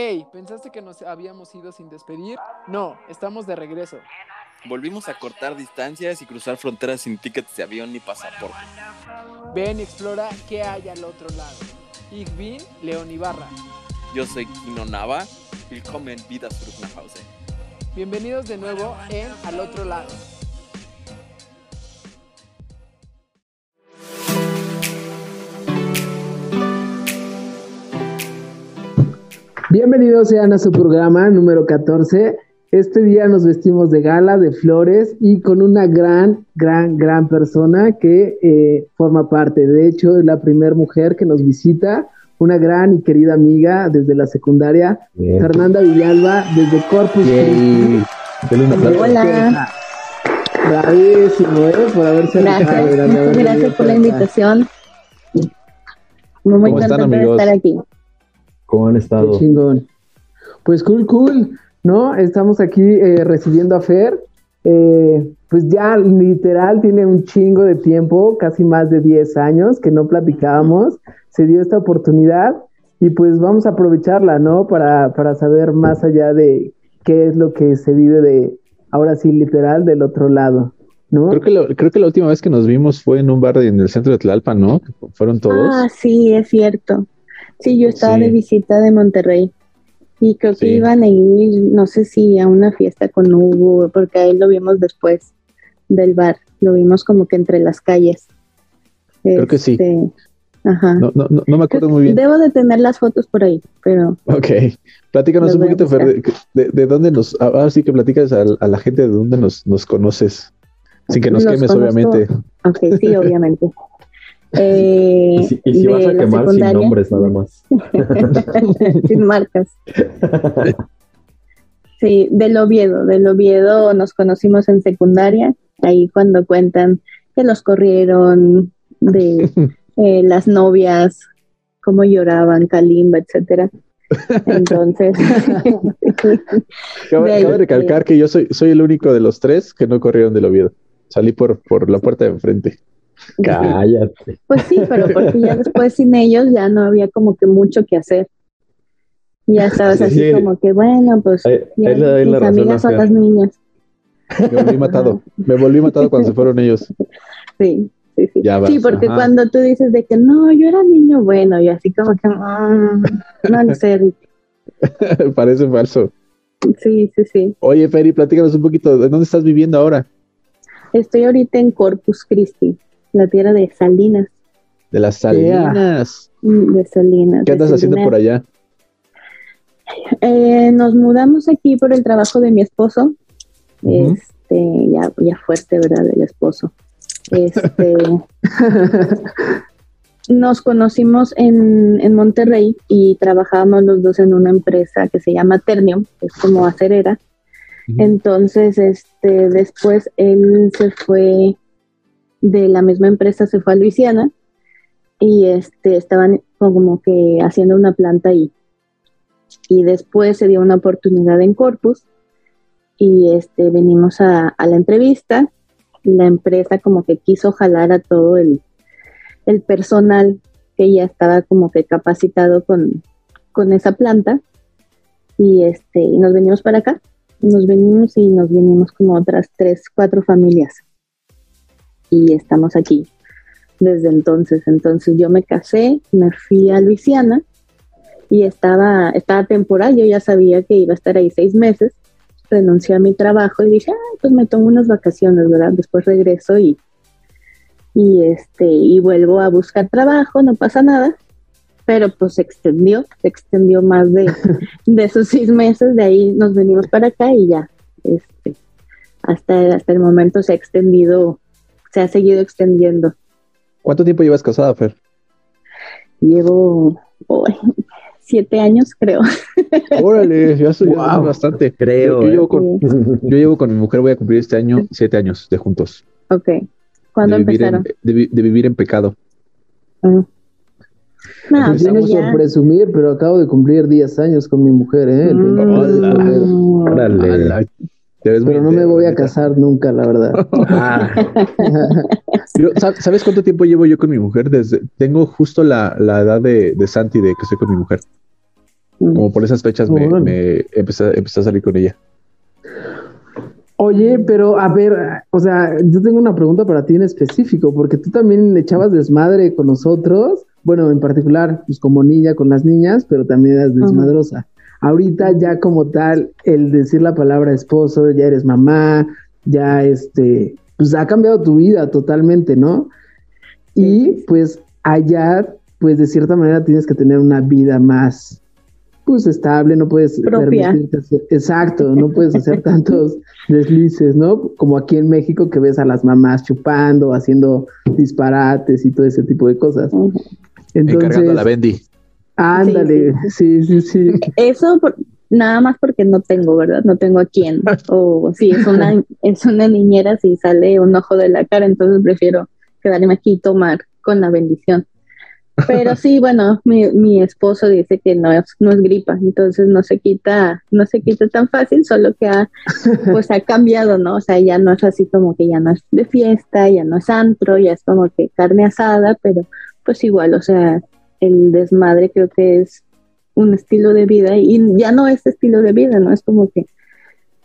Hey, ¿pensaste que nos habíamos ido sin despedir? No, estamos de regreso. Volvimos a cortar distancias y cruzar fronteras sin tickets de avión ni pasaporte. Ven y explora qué hay al otro lado. Ich bin León Ibarra. Yo soy Kino Nava. Willkommen vida zurück nach Hause. Bienvenidos de nuevo en Al otro lado. Bienvenidos sean a su programa número 14. Este día nos vestimos de gala, de flores y con una gran, gran, gran persona que eh, forma parte. De hecho, es la primera mujer que nos visita, una gran y querida amiga desde la secundaria, Fernanda Villalba, desde Corpus Christi. Hola. Bravísimo, ¿eh? Por haberse Gracias, muchas gracias por la invitación. Muy contenta de estar aquí. ¿Cómo han estado? Qué chingón. Pues cool, cool, ¿no? Estamos aquí eh, recibiendo a Fer. Eh, pues ya literal tiene un chingo de tiempo, casi más de 10 años que no platicábamos. Se dio esta oportunidad y pues vamos a aprovecharla, ¿no? Para, para saber más allá de qué es lo que se vive de, ahora sí, literal, del otro lado. ¿No? Creo que, lo, creo que la última vez que nos vimos fue en un bar en el centro de Tlalpan, ¿no? Fueron todos. Ah, sí, es cierto. Sí, yo estaba de visita de Monterrey y creo que iban a ir, no sé si a una fiesta con Hugo, porque ahí lo vimos después del bar, lo vimos como que entre las calles. Creo que sí. Este, ajá. No, no, no, me acuerdo muy bien. Debo de tener las fotos por ahí, pero... Ok, platícanos un poquito, Fer, de, de, dónde nos... Ahora sí que platicas a, a, la gente de dónde nos, nos conoces, sin que nos quemes, obviamente. Ok, sí, obviamente. Eh, y si, y si vas a quemar sin nombres nada más. sin marcas. Sí, del Oviedo. Del Oviedo nos conocimos en secundaria, ahí cuando cuentan que los corrieron, de eh, las novias, cómo lloraban, Kalimba, etcétera. Entonces, cabe recalcar que yo soy, soy el único de los tres que no corrieron del Oviedo. Salí por, por la puerta de enfrente. Cállate. Pues sí, pero porque ya después sin ellos ya no había como que mucho que hacer. Ya estabas así sí. como que, bueno, pues ahí, ya ahí le mis amigas son las niñas. Me volví matado. Me volví matado cuando se fueron ellos. Sí, sí, sí. Ya vas, sí, porque ajá. cuando tú dices de que no, yo era niño bueno, y así como que, mm, no sé, Rick. Parece falso. Sí, sí, sí. Oye, Feri, platícanos un poquito. ¿De dónde estás viviendo ahora? Estoy ahorita en Corpus Christi, la tierra de Salinas. De las Salinas. Mm, De Salinas. ¿Qué de andas haciendo por allá? Eh, nos mudamos aquí por el trabajo de mi esposo. Este, ya, ya fuerte, ¿verdad? El esposo. Este, nos conocimos en, en Monterrey y trabajábamos los dos en una empresa que se llama Ternium, que es como acerera. Entonces, este, después él se fue de la misma empresa, se fue a Luisiana y este, estaban como que haciendo una planta ahí. Y después se dio una oportunidad en Corpus y este, venimos a, a la entrevista. La empresa como que quiso jalar a todo el, el personal que ya estaba como que capacitado con, con esa planta y este y nos venimos para acá nos venimos y nos venimos como otras tres cuatro familias y estamos aquí desde entonces. Entonces yo me casé me fui a Luisiana y estaba estaba temporal. Yo ya sabía que iba a estar ahí seis meses. Renuncié a mi trabajo y dije ah, pues me tomo unas vacaciones verdad después regreso y y este y vuelvo a buscar trabajo, no pasa nada, pero pues se extendió, se extendió más de, de esos seis meses, de ahí nos venimos para acá y ya, este, hasta, hasta el momento se ha extendido, se ha seguido extendiendo. ¿Cuánto tiempo llevas casada, Fer? Llevo siete años, creo. Órale, ya soy Wow. bastante. Creo, Yo, yo ¿eh? llevo con, yo llevo con mi mujer, voy a cumplir este año siete años de juntos. Ok. ¿Cuándo de vivir, en, empezaron? de, vi- de vivir en pecado. Mm. No, Pues Empezamos ya. por presumir, pero acabo de cumplir 10 años con mi mujer, ¿eh? Mm. 29 de febrero. Órale. Ala, te ves muy Pero no me voy a casar nunca, la verdad. Ah, Yo- ¿sab- ¿Sabes cuánto tiempo llevo yo con mi mujer? Desde, tengo justo la, la edad de, de Santi de que estoy con mi mujer. Como por esas fechas me, me empecé, empecé a salir con ella. Oye, pero a ver, o sea, yo tengo una pregunta para ti en específico, porque tú también echabas desmadre con nosotros, bueno, en particular, pues como niña con las niñas, pero también eras desmadrosa. Ahorita ya como tal, el decir la palabra esposo, ya eres mamá, ya este, pues ha cambiado tu vida totalmente, ¿no? Y pues allá, pues de cierta manera tienes que tener una vida más pues estable, no puedes Propia. exacto, no puedes hacer tantos deslices, ¿no? Como aquí en México que ves a las mamás chupando, haciendo disparates y todo ese tipo de cosas. Entonces, a la Bendy. Ándale, sí, sí, sí. Eso nada más porque no tengo, ¿verdad? No tengo a quién. O si es una, es una niñera, si sale un ojo de la cara, entonces prefiero quedarme aquí y tomar con la bendición. Pero sí, bueno, mi, mi esposo dice que no es, no es gripa, entonces no se quita, no se quita tan fácil, solo que ha, pues ha cambiado, ¿no? O sea, ya no es así como que ya no es de fiesta, ya no es antro, ya es como que carne asada, pero pues igual, o sea, el desmadre creo que es un estilo de vida y ya no es estilo de vida, ¿no? Es como que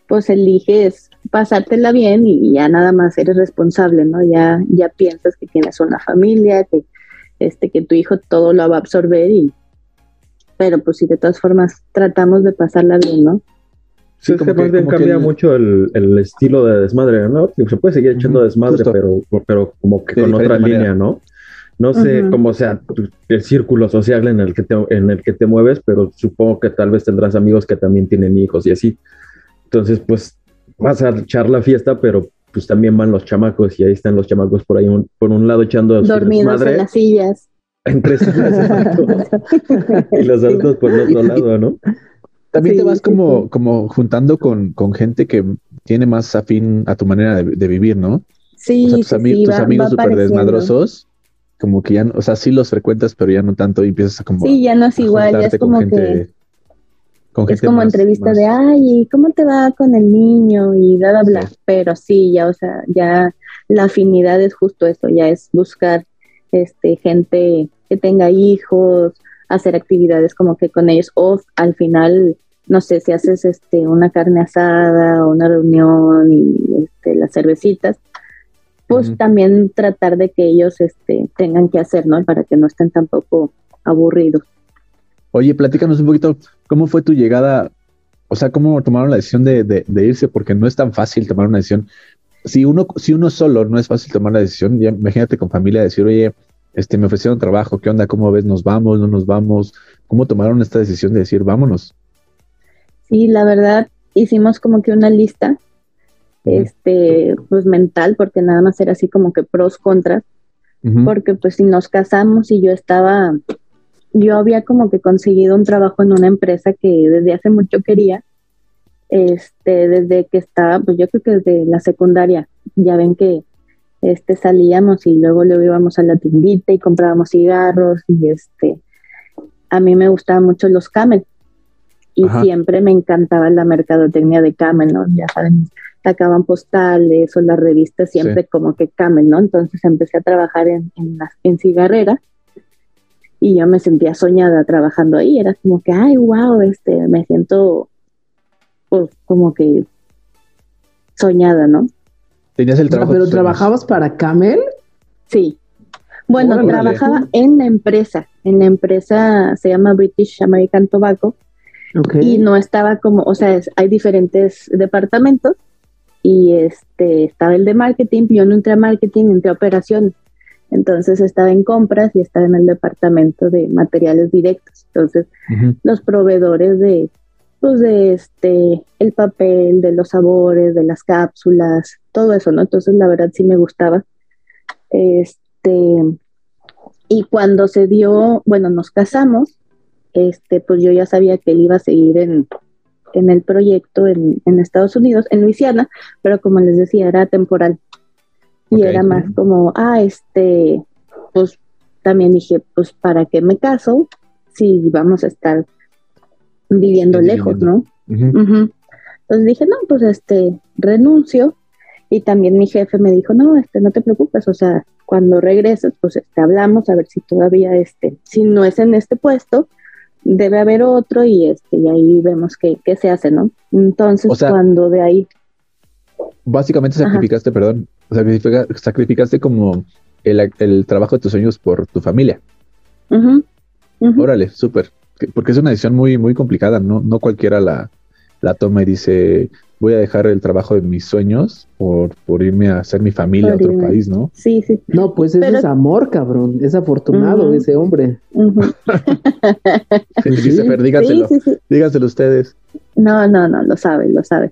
pues eliges pasártela bien y ya nada más eres responsable, ¿no? Ya, ya piensas que tienes una familia, que este, que tu hijo todo lo va a absorber y, pero pues si de todas formas tratamos de pasarla bien, ¿no? Sí, es que más bien cambia mucho el, estilo de desmadre, ¿no? Se puede seguir echando desmadre, pero, pero como que con otra línea, ¿no? No sé cómo sea el círculo social en el, que te, en el que te mueves, pero supongo que tal vez tendrás amigos que también tienen hijos y así. Entonces, pues vas a echar la fiesta, pero pues también van los chamacos y ahí están los chamacos por ahí, por un lado echando dormidos en las sillas. Entre sillas y los adultos por el otro lado, ¿no? También te vas como, como juntando con, con, gente que tiene más afín a tu manera de, vivir, ¿no? Sí, o sea, tus, tus amigos súper desmadrosos, como que ya, o sea, sí los frecuentas, pero ya no tanto y empiezas a como... Sí, ya no es igual, ya es como que es como entrevista de, ay, ¿cómo te va con el niño? Y bla, bla, bla. Pero sí, ya, o sea, ya la afinidad es justo eso, ya es buscar este, gente que tenga hijos, hacer actividades como que con ellos, o al final, no sé, si haces este, una carne asada o una reunión y este, las cervecitas, pues también tratar de que ellos este, tengan que hacer, ¿no? Para que no estén tampoco aburridos. Oye, platícanos un poquito, ¿cómo fue tu llegada? O sea, ¿cómo tomaron la decisión de, irse? Porque no es tan fácil tomar una decisión. Si uno, si uno solo no es fácil tomar la decisión, ya imagínate con familia decir, oye, este, me ofrecieron trabajo, ¿qué onda? ¿Cómo ves? ¿Nos vamos? ¿No nos vamos? ¿Cómo tomaron esta decisión de decir, vámonos? Sí, la verdad, hicimos como que una lista, este, pues mental, porque nada más era así como que pros, contras, porque pues si nos casamos y yo estaba yo había como que conseguido un trabajo en una empresa que desde hace mucho quería, este, desde que estaba, pues yo creo que desde la secundaria, ya ven que este salíamos y luego luego íbamos a la tiendita y comprábamos cigarros y este, a mí me gustaban mucho los Camel. Y siempre me encantaba la mercadotecnia de Camel, ¿no? Ya saben, sacaban postales o las revistas siempre como que Camel, ¿no? Entonces empecé a trabajar en, en, en cigarrera y yo me sentía soñada trabajando ahí, era como que, ay, wow, este, me siento pues como que soñada, ¿no? ¿Tenías el trabajo? ¿Pero trabajabas para Camel? Sí. Bueno, trabajaba en la empresa, en la empresa se llama British American Tobacco y no estaba como, o sea, hay diferentes departamentos y este estaba el de marketing, yo no entré a marketing, entré a operaciones. Entonces estaba en compras y estaba en el departamento de materiales directos. Entonces, los proveedores de, pues de este, el papel, de los sabores, de las cápsulas, todo eso, ¿no? Entonces, la verdad sí me gustaba. Este, y cuando se dio, bueno, nos casamos, este, pues yo ya sabía que él iba a seguir en, en el proyecto en, en Estados Unidos, en Luisiana, pero como les decía, era temporal. Y era más como, ah, este, pues también dije, pues, ¿para qué me caso si vamos a estar viviendo lejos, no? Entonces dije, no, pues, este, renuncio. Y también mi jefe me dijo, no, este, no te preocupes, o sea, cuando regreses, pues, este, hablamos a ver si todavía, este, si no es en este puesto, debe haber otro y este y ahí vemos qué, se hace, ¿no? Entonces, cuando de ahí... Básicamente sacrificaste, perdón, sacrificaste como el, trabajo de tus sueños por tu familia. Órale, súper. Porque es una decisión muy, muy complicada, ¿no? No cualquiera la, la toma y dice, voy a dejar el trabajo de mis sueños por, por irme a hacer mi familia a otro país, ¿no? Sí, sí. No, pues eso es amor, cabrón. Es afortunado ese hombre. díganselo. díganselo ustedes. No, no, no, lo sabe, lo sabe.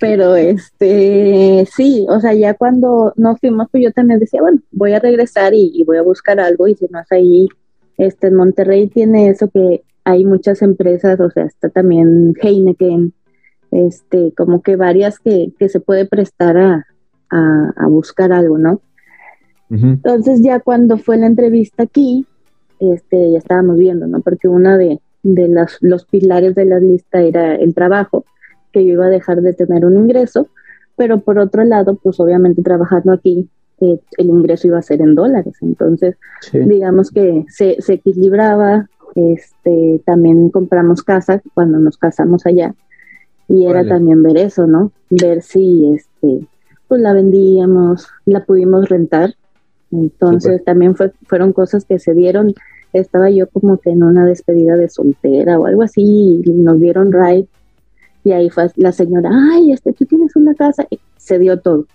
Pero este, sí, o sea, ya cuando nos fuimos, pues yo también decía, bueno, voy a regresar y, y voy a buscar algo y si no es ahí, este, en Monterrey tiene eso que hay muchas empresas, o sea, está también Heineken, este, como que varias que, se puede prestar a, buscar algo, ¿no? Entonces ya cuando fue la entrevista aquí, este, ya estábamos viendo, ¿no? Porque una de, las, los pilares de la lista era el trabajo, que yo iba a dejar de tener un ingreso, pero por otro lado, pues obviamente trabajando aquí, eh, el ingreso iba a ser en dólares, entonces digamos que se, se equilibraba, este, también compramos casa cuando nos casamos allá y era también ver eso, ¿no? Ver si, este, pues la vendíamos, la pudimos rentar. Entonces también fue, fueron cosas que se dieron. Estaba yo como que en una despedida de soltera o algo así y nos dieron ride y ahí fue la señora, ay, este, tú tienes una casa, y se dio todo.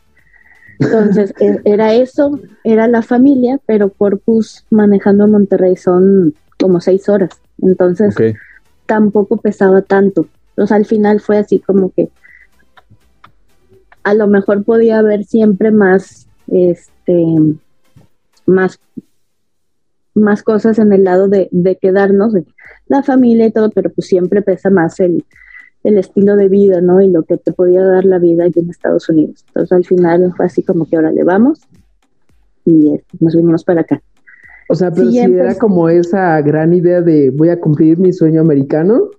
Entonces, e, era eso, era la familia, pero Corpus manejando a Monterrey son como seis horas. Entonces, tampoco pesaba tanto. Entonces, al final fue así como que a lo mejor podía haber siempre más, este, más, más cosas en el lado de, quedarnos, de la familia y todo, pero pues siempre pesa más el, el estilo de vida, ¿no? Y lo que te podía dar la vida aquí en Estados Unidos. Entonces al final fue así como que ahora le vamos y este, nos vinimos para acá. O sea, pero si era como esa gran idea de voy a cumplir mi sueño americano.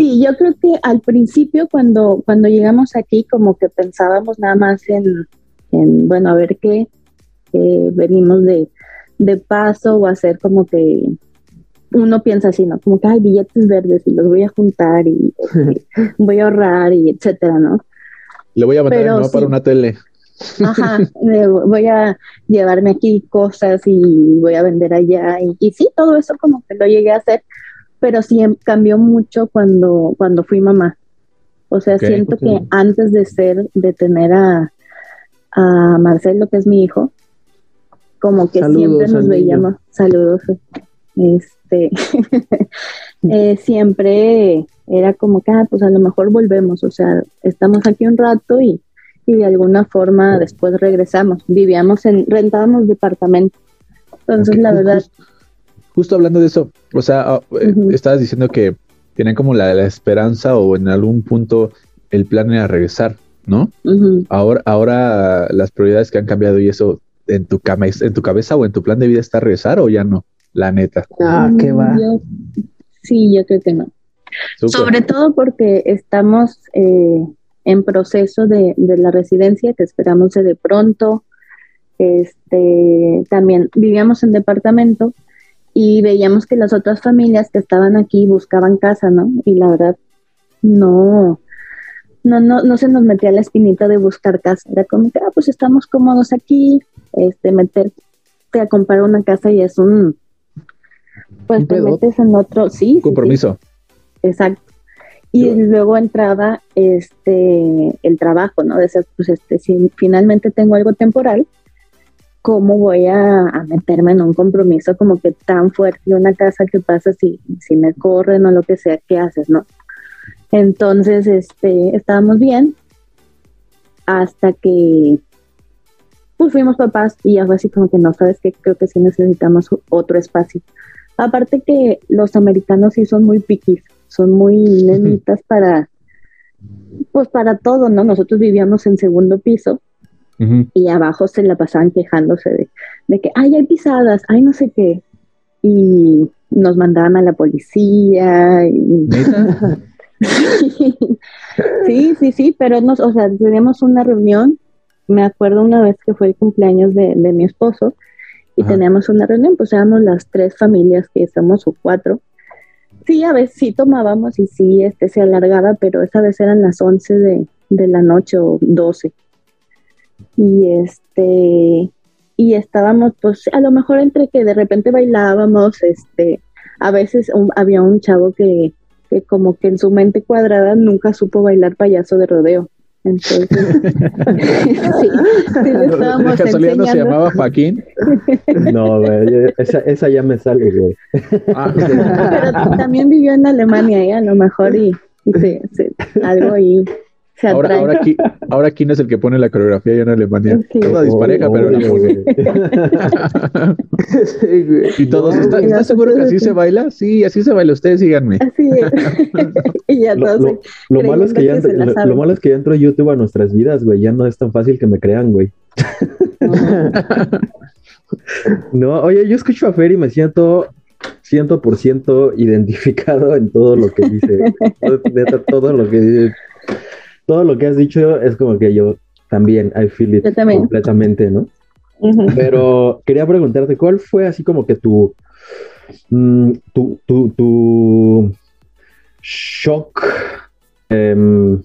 Sí, yo creo que al principio cuando, cuando llegamos aquí como que pensábamos nada más en, bueno, a ver qué, venimos de, paso o hacer como que uno piensa así, ¿no? Como que hay billetes verdes y los voy a juntar y voy a ahorrar y etcétera, ¿no? Le voy a mandar no para una tele. Ajá, voy a llevarme aquí cosas y voy a vender allá. Y, sí, todo eso como que lo llegué a hacer, pero sí em, cambió mucho cuando, cuando fui mamá. O sea, siento que antes de ser, de tener a, a Marcelo, que es mi hijo, como que siempre nos veíamos, saludos, este, eh, siempre era como que, ah, pues a lo mejor volvemos, o sea, estamos aquí un rato y, y de alguna forma después regresamos. Vivíamos en, rentábamos departamento. Entonces, la verdad. Justo, hablando de eso, o sea, ah, eh, estabas diciendo que tienen como la, esperanza o en algún punto el plan era regresar, ¿no? Ahora, ahora las prioridades que han cambiado y eso en tu, cama, en tu cabeza o en tu plan de vida está regresar o ya no, la neta. Ah, qué va. sí, yo creo que no. Sobre todo porque estamos eh, en proceso de, la residencia que esperamos de pronto. Este, también vivíamos en departamento y veíamos que las otras familias que estaban aquí buscaban casa, ¿no? Y la verdad, no, no, no, no se nos metía la espinita de buscar casa. Era como que, ah, pues estamos cómodos aquí, este, meterte a comprar una casa y es un, pues te metes en otro, sí. Compromiso. exacto. Y luego entraba este el trabajo, ¿no? De ser, pues este, si finalmente tengo algo temporal, ¿cómo voy a, meterme en un compromiso como que tan fuerte de una casa que pasa si, si me corren o lo que sea, ¿qué haces, no? Entonces, este, estábamos bien hasta que pues fuimos papás y ya fue así como que no, sabes que creo que sí necesitamos otro espacio. Aparte que los americanos sí son muy piquis, son muy nenitas para, pues para todo, ¿no? Nosotros vivíamos en segundo piso y abajo se la pasaban quejándose de, que, ay, hay pisadas, ay, no sé qué. Y nos mandaban a la policía. Y... sí, sí, sí, pero nos, o sea, teníamos una reunión. Me acuerdo una vez que fue el cumpleaños de, mi esposo y teníamos una reunión, pues éramos las tres familias que somos o cuatro Sí, a veces sí tomábamos y sí este, se alargaba, pero esa vez eran las 11 de, de la noche o 12. Y este y estábamos pues a lo mejor entre que de repente bailábamos, este a veces había un chavo que, que como que en su mente cuadrada nunca supo bailar payaso de rodeo. Entonces, sí, sí le estábamos ¿De no se llamaba Joaquín? No, güey, esa, esa ya me sale, güey. Ah, Pero también vivió en Alemania, ¿eh? a lo mejor, y, y se, algo ahí ahora, ahora, aquí, ahora aquí no es el que pone la coreografía ya en Alemania. Toda dispareja, pero la pone. y todos, ¿estás seguro que así se baila? Sí, así se baila. Ustedes síganme. Así es. y ya lo, lo, lo malo es que, ya lo, malo es que ya entró YouTube a nuestras vidas, güey. Ya no es tan fácil que me crean, güey. no, oye, yo escucho a Fer y me siento 100% identificado en todo lo que dice. todo lo que dice todo lo que has dicho es como que yo también, I feel it completamente, ¿no? Pero quería preguntarte, ¿cuál fue así como que tu, mm, tu, tu, tu shock, em,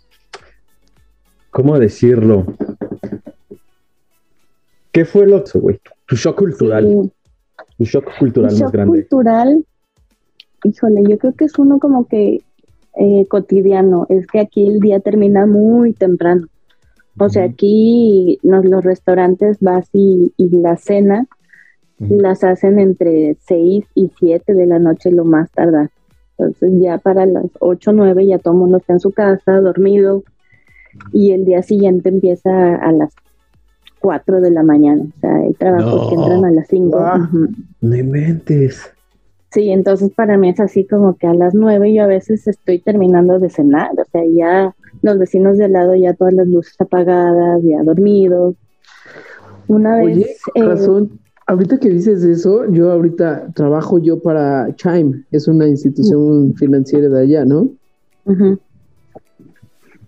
¿cómo decirlo? ¿Qué fue lo que, güey? Tu shock cultural. Tu shock cultural más grande. cultural, híjole, yo creo que es uno como que eh, cotidiano, es que aquí el día termina muy temprano. O sea, aquí los restaurantes vas y, la cena las hacen entre 6 y 7 de la noche lo más tardar. Entonces ya para las 8 o 9 ya todo el mundo está en su casa, dormido, y el día siguiente empieza a las 4 de la mañana. O sea, hay trabajos que entran a las 5. No mentes. Sí, entonces para mí es así como que a las nueve yo a veces estoy terminando de cenar, o sea, ya los vecinos de al lado ya todas las luces apagadas, ya dormidos. Una vez... Oye, eh, razón, ahorita que dices eso, yo ahorita trabajo yo para Chime, es una institución financiera de allá, ¿no? Ajá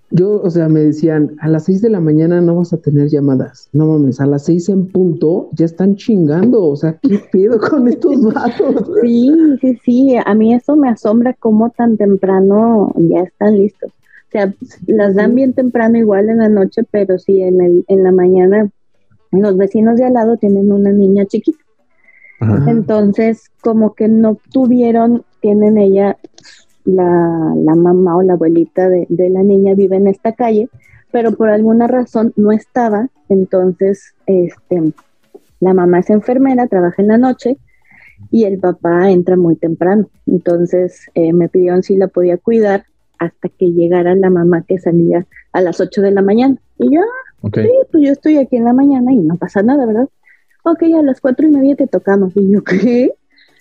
yo, o sea, me decían, a las seis de la mañana no vas a tener llamadas. No mames, a las seis en punto ya están chingando. O sea, ¿qué pedo con estos vatos? Sí, sí, sí. A mí eso me asombra cómo tan temprano ya están listos. O sea, las dan bien temprano igual en la noche, pero sí en, el, en la mañana los vecinos de al lado tienen una niña chiquita. Entonces, como que no tuvieron, tienen ella la, la mamá o la abuelita de, la niña vive en esta calle, pero por alguna razón no estaba, entonces este, la mamá es enfermera, trabaja en la noche y el papá entra muy temprano. Entonces eh, me pidieron si la podía cuidar hasta que llegara la mamá que salía a las 8 de la mañana. Y yo, ah, sí, pues yo estoy aquí en la mañana y no pasa nada, ¿verdad? Ok, a las cuatro y media te tocamos. Y yo, ¿qué?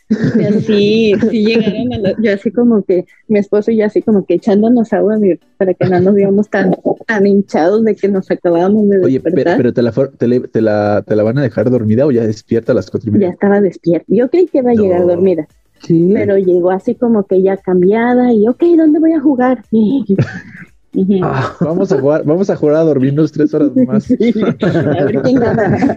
Sí, sí llegaron a yo así como que mi esposo y yo así como que echándonos agua para que no nos viéramos tan, tan hinchados de que nos acabábamos de Oye, pero, te, la, te, la, te, la, van a dejar dormida o ya despierta a las cuatro y media? Ya estaba despierta. Yo creí que iba a llegar dormida. ¿Sí? Pero llegó así como que ya cambiada y ok, ¿dónde voy a jugar? Ah, vamos a jugar, vamos a jugar a dormirnos tres horas más. Sí, a ver quién gana.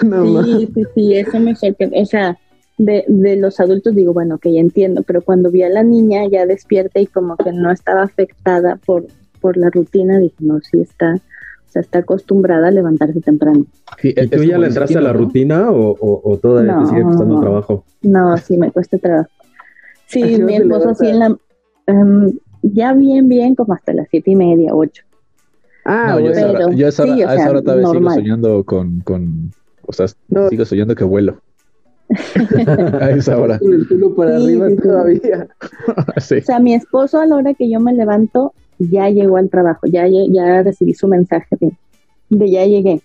sí, sí, sí, eso me sorprendió. O sea, de, de, los adultos digo, bueno, que ya entiendo, pero cuando vi a la niña ya despierta y como que no estaba afectada por, por la rutina, dije, no, sí está, o sea, está acostumbrada a levantarse temprano. ¿Y tú ya le entraste a la rutina o, o, todavía te sigue costando trabajo? No, sí, me cuesta trabajo. Sí, mi esposo así en la... Em, ya bien, bien, como hasta las siete y media, ocho. Ah, yo, pero, yo a esa hora, todavía sigo soñando con, con, o sea, sigo soñando que vuelo. a esa hora. el culo para arriba todavía. O sea, mi esposo a la hora que yo me levanto ya llegó al trabajo, ya, ya recibí su mensaje de, ya llegué.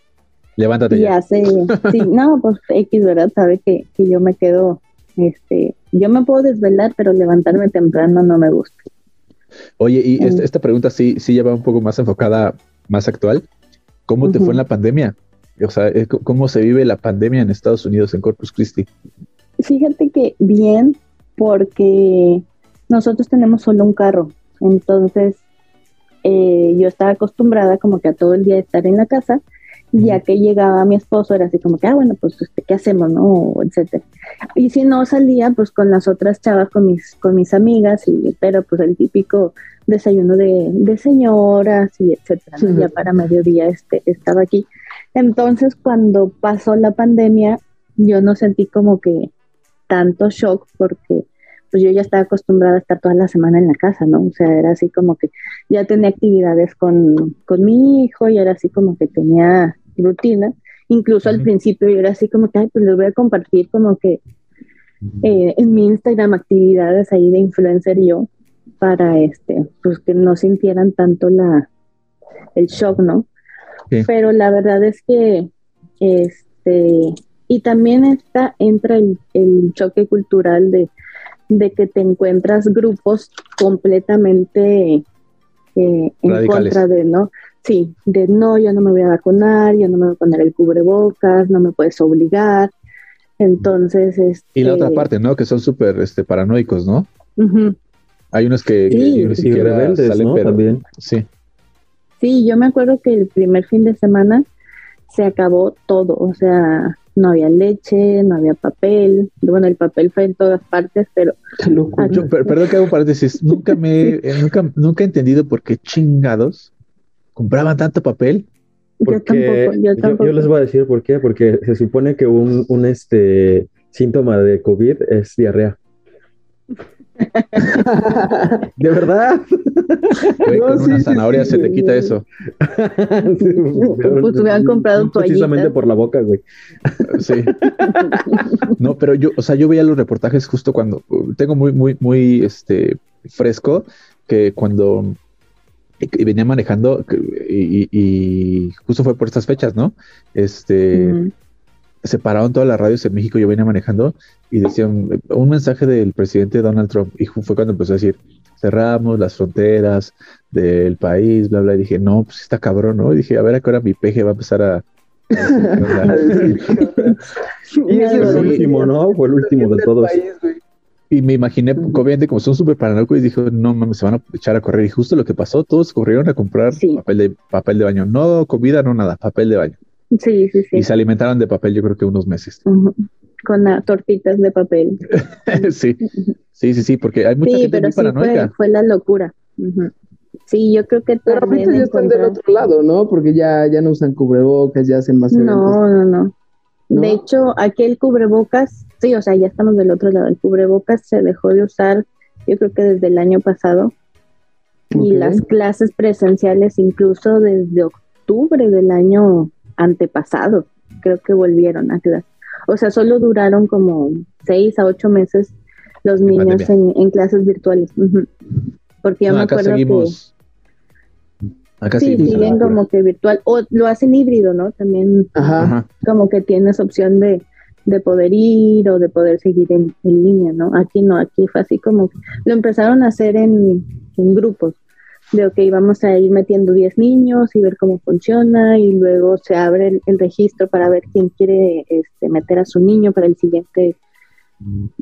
Levántate y ya. Hace, sí, no, pues X, ¿verdad? Sabe que, que yo me quedo, este, yo me puedo desvelar, pero levantarme temprano no me gusta. Oye, y esta, esta, pregunta sí, sí lleva un poco más enfocada, más actual. ¿Cómo te fue en la pandemia? O sea, ¿cómo se vive la pandemia en Estados Unidos, en Corpus Christi? Fíjate que bien, porque nosotros tenemos solo un carro. Entonces, eh, yo estaba acostumbrada como que a todo el día estar en la casa Ya que llegaba mi esposo, era así como que, ah, bueno, pues, este, ¿qué hacemos, no? Etcétera. Y si no salía, pues con las otras chavas, con mis, con mis amigas, y, pero pues el típico desayuno de, de señoras y etcétera. Ya para mediodía este, estaba aquí. Entonces, cuando pasó la pandemia, yo no sentí como que tanto shock porque pues yo ya estaba acostumbrada a estar toda la semana en la casa, ¿no? O sea, era así como que ya tenía actividades con, mi hijo y era así como que tenía rutina. Incluso al principio yo era así como que, ay, pues les voy a compartir como que eh, en mi Instagram actividades ahí de influencer yo para este, pues que no sintieran tanto la, el shock, ¿no? Pero la verdad es que, este, y también está, entra el, el choque cultural de, de que te encuentras grupos completamente eh, en contra de, ¿no? Sí, de no, yo no me voy a vacunar, yo no me voy a poner el cubrebocas, no me puedes obligar. Entonces, este... Y la otra parte, ¿no? Que son súper este, paranoicos, ¿no? Hay unos que, ni siquiera salen, pero... También. Sí. Sí, yo me acuerdo que el primer fin de semana se acabó todo, o sea, no había leche, no había papel. Bueno, el papel fue en todas partes, pero. Yo, perdón que hago paréntesis. Nunca me eh, nunca, nunca he entendido por qué chingados compraban tanto papel. Porque yo, tampoco, yo, les voy a decir por qué, porque se supone que un, un este síntoma de COVID es diarrea. ¿De verdad? con una zanahoria se te quita eso. pues hubieran comprado Precisamente por la boca, güey. Sí. No, pero yo, o sea, yo veía los reportajes justo cuando tengo muy, muy, muy este fresco que cuando venía manejando y, justo fue por estas fechas, ¿no? Este, se pararon todas las radios en México, yo venía manejando y decían un mensaje del presidente Donald Trump y fue cuando empezó a decir, cerramos las fronteras del país, bla, bla, y dije, no, pues está cabrón, ¿no? Y dije, a ver a qué hora mi peje va a empezar a... y es el último, ¿no? Fue el último de todos. y me imaginé, obviamente, como son súper paranoicos, y dijo, no mames, se van a echar a correr. Y justo lo que pasó, todos corrieron a comprar papel, de, papel de baño. No comida, no nada, papel de baño. Sí, sí, sí. Y se alimentaron de papel, yo creo que unos meses. Con tortitas de papel. sí, sí, sí, sí, porque hay mucha gente muy sí Fue, fue, la locura. Sí, yo creo que Pero ahorita ya están del otro lado, ¿no? Porque ya, ya no usan cubrebocas, ya hacen más eventos. No, no, no, De hecho, aquí el cubrebocas, sí, o sea, ya estamos del otro lado. El cubrebocas se dejó de usar, yo creo que desde el año pasado. Y las clases presenciales incluso desde octubre del año antepasado, creo que volvieron a clase. O sea, solo duraron como seis a ocho meses los niños en, clases virtuales. Porque yo me acuerdo que... Acá sí, siguen como que virtual, o lo hacen híbrido, ¿no? También como que tienes opción de, de poder ir o de poder seguir en, en, línea, ¿no? Aquí no, aquí fue así como lo empezaron a hacer en, en grupos de, ok, vamos a ir metiendo 10 niños y ver cómo funciona y luego se abre el, registro para ver quién quiere este, meter a su niño para el siguiente,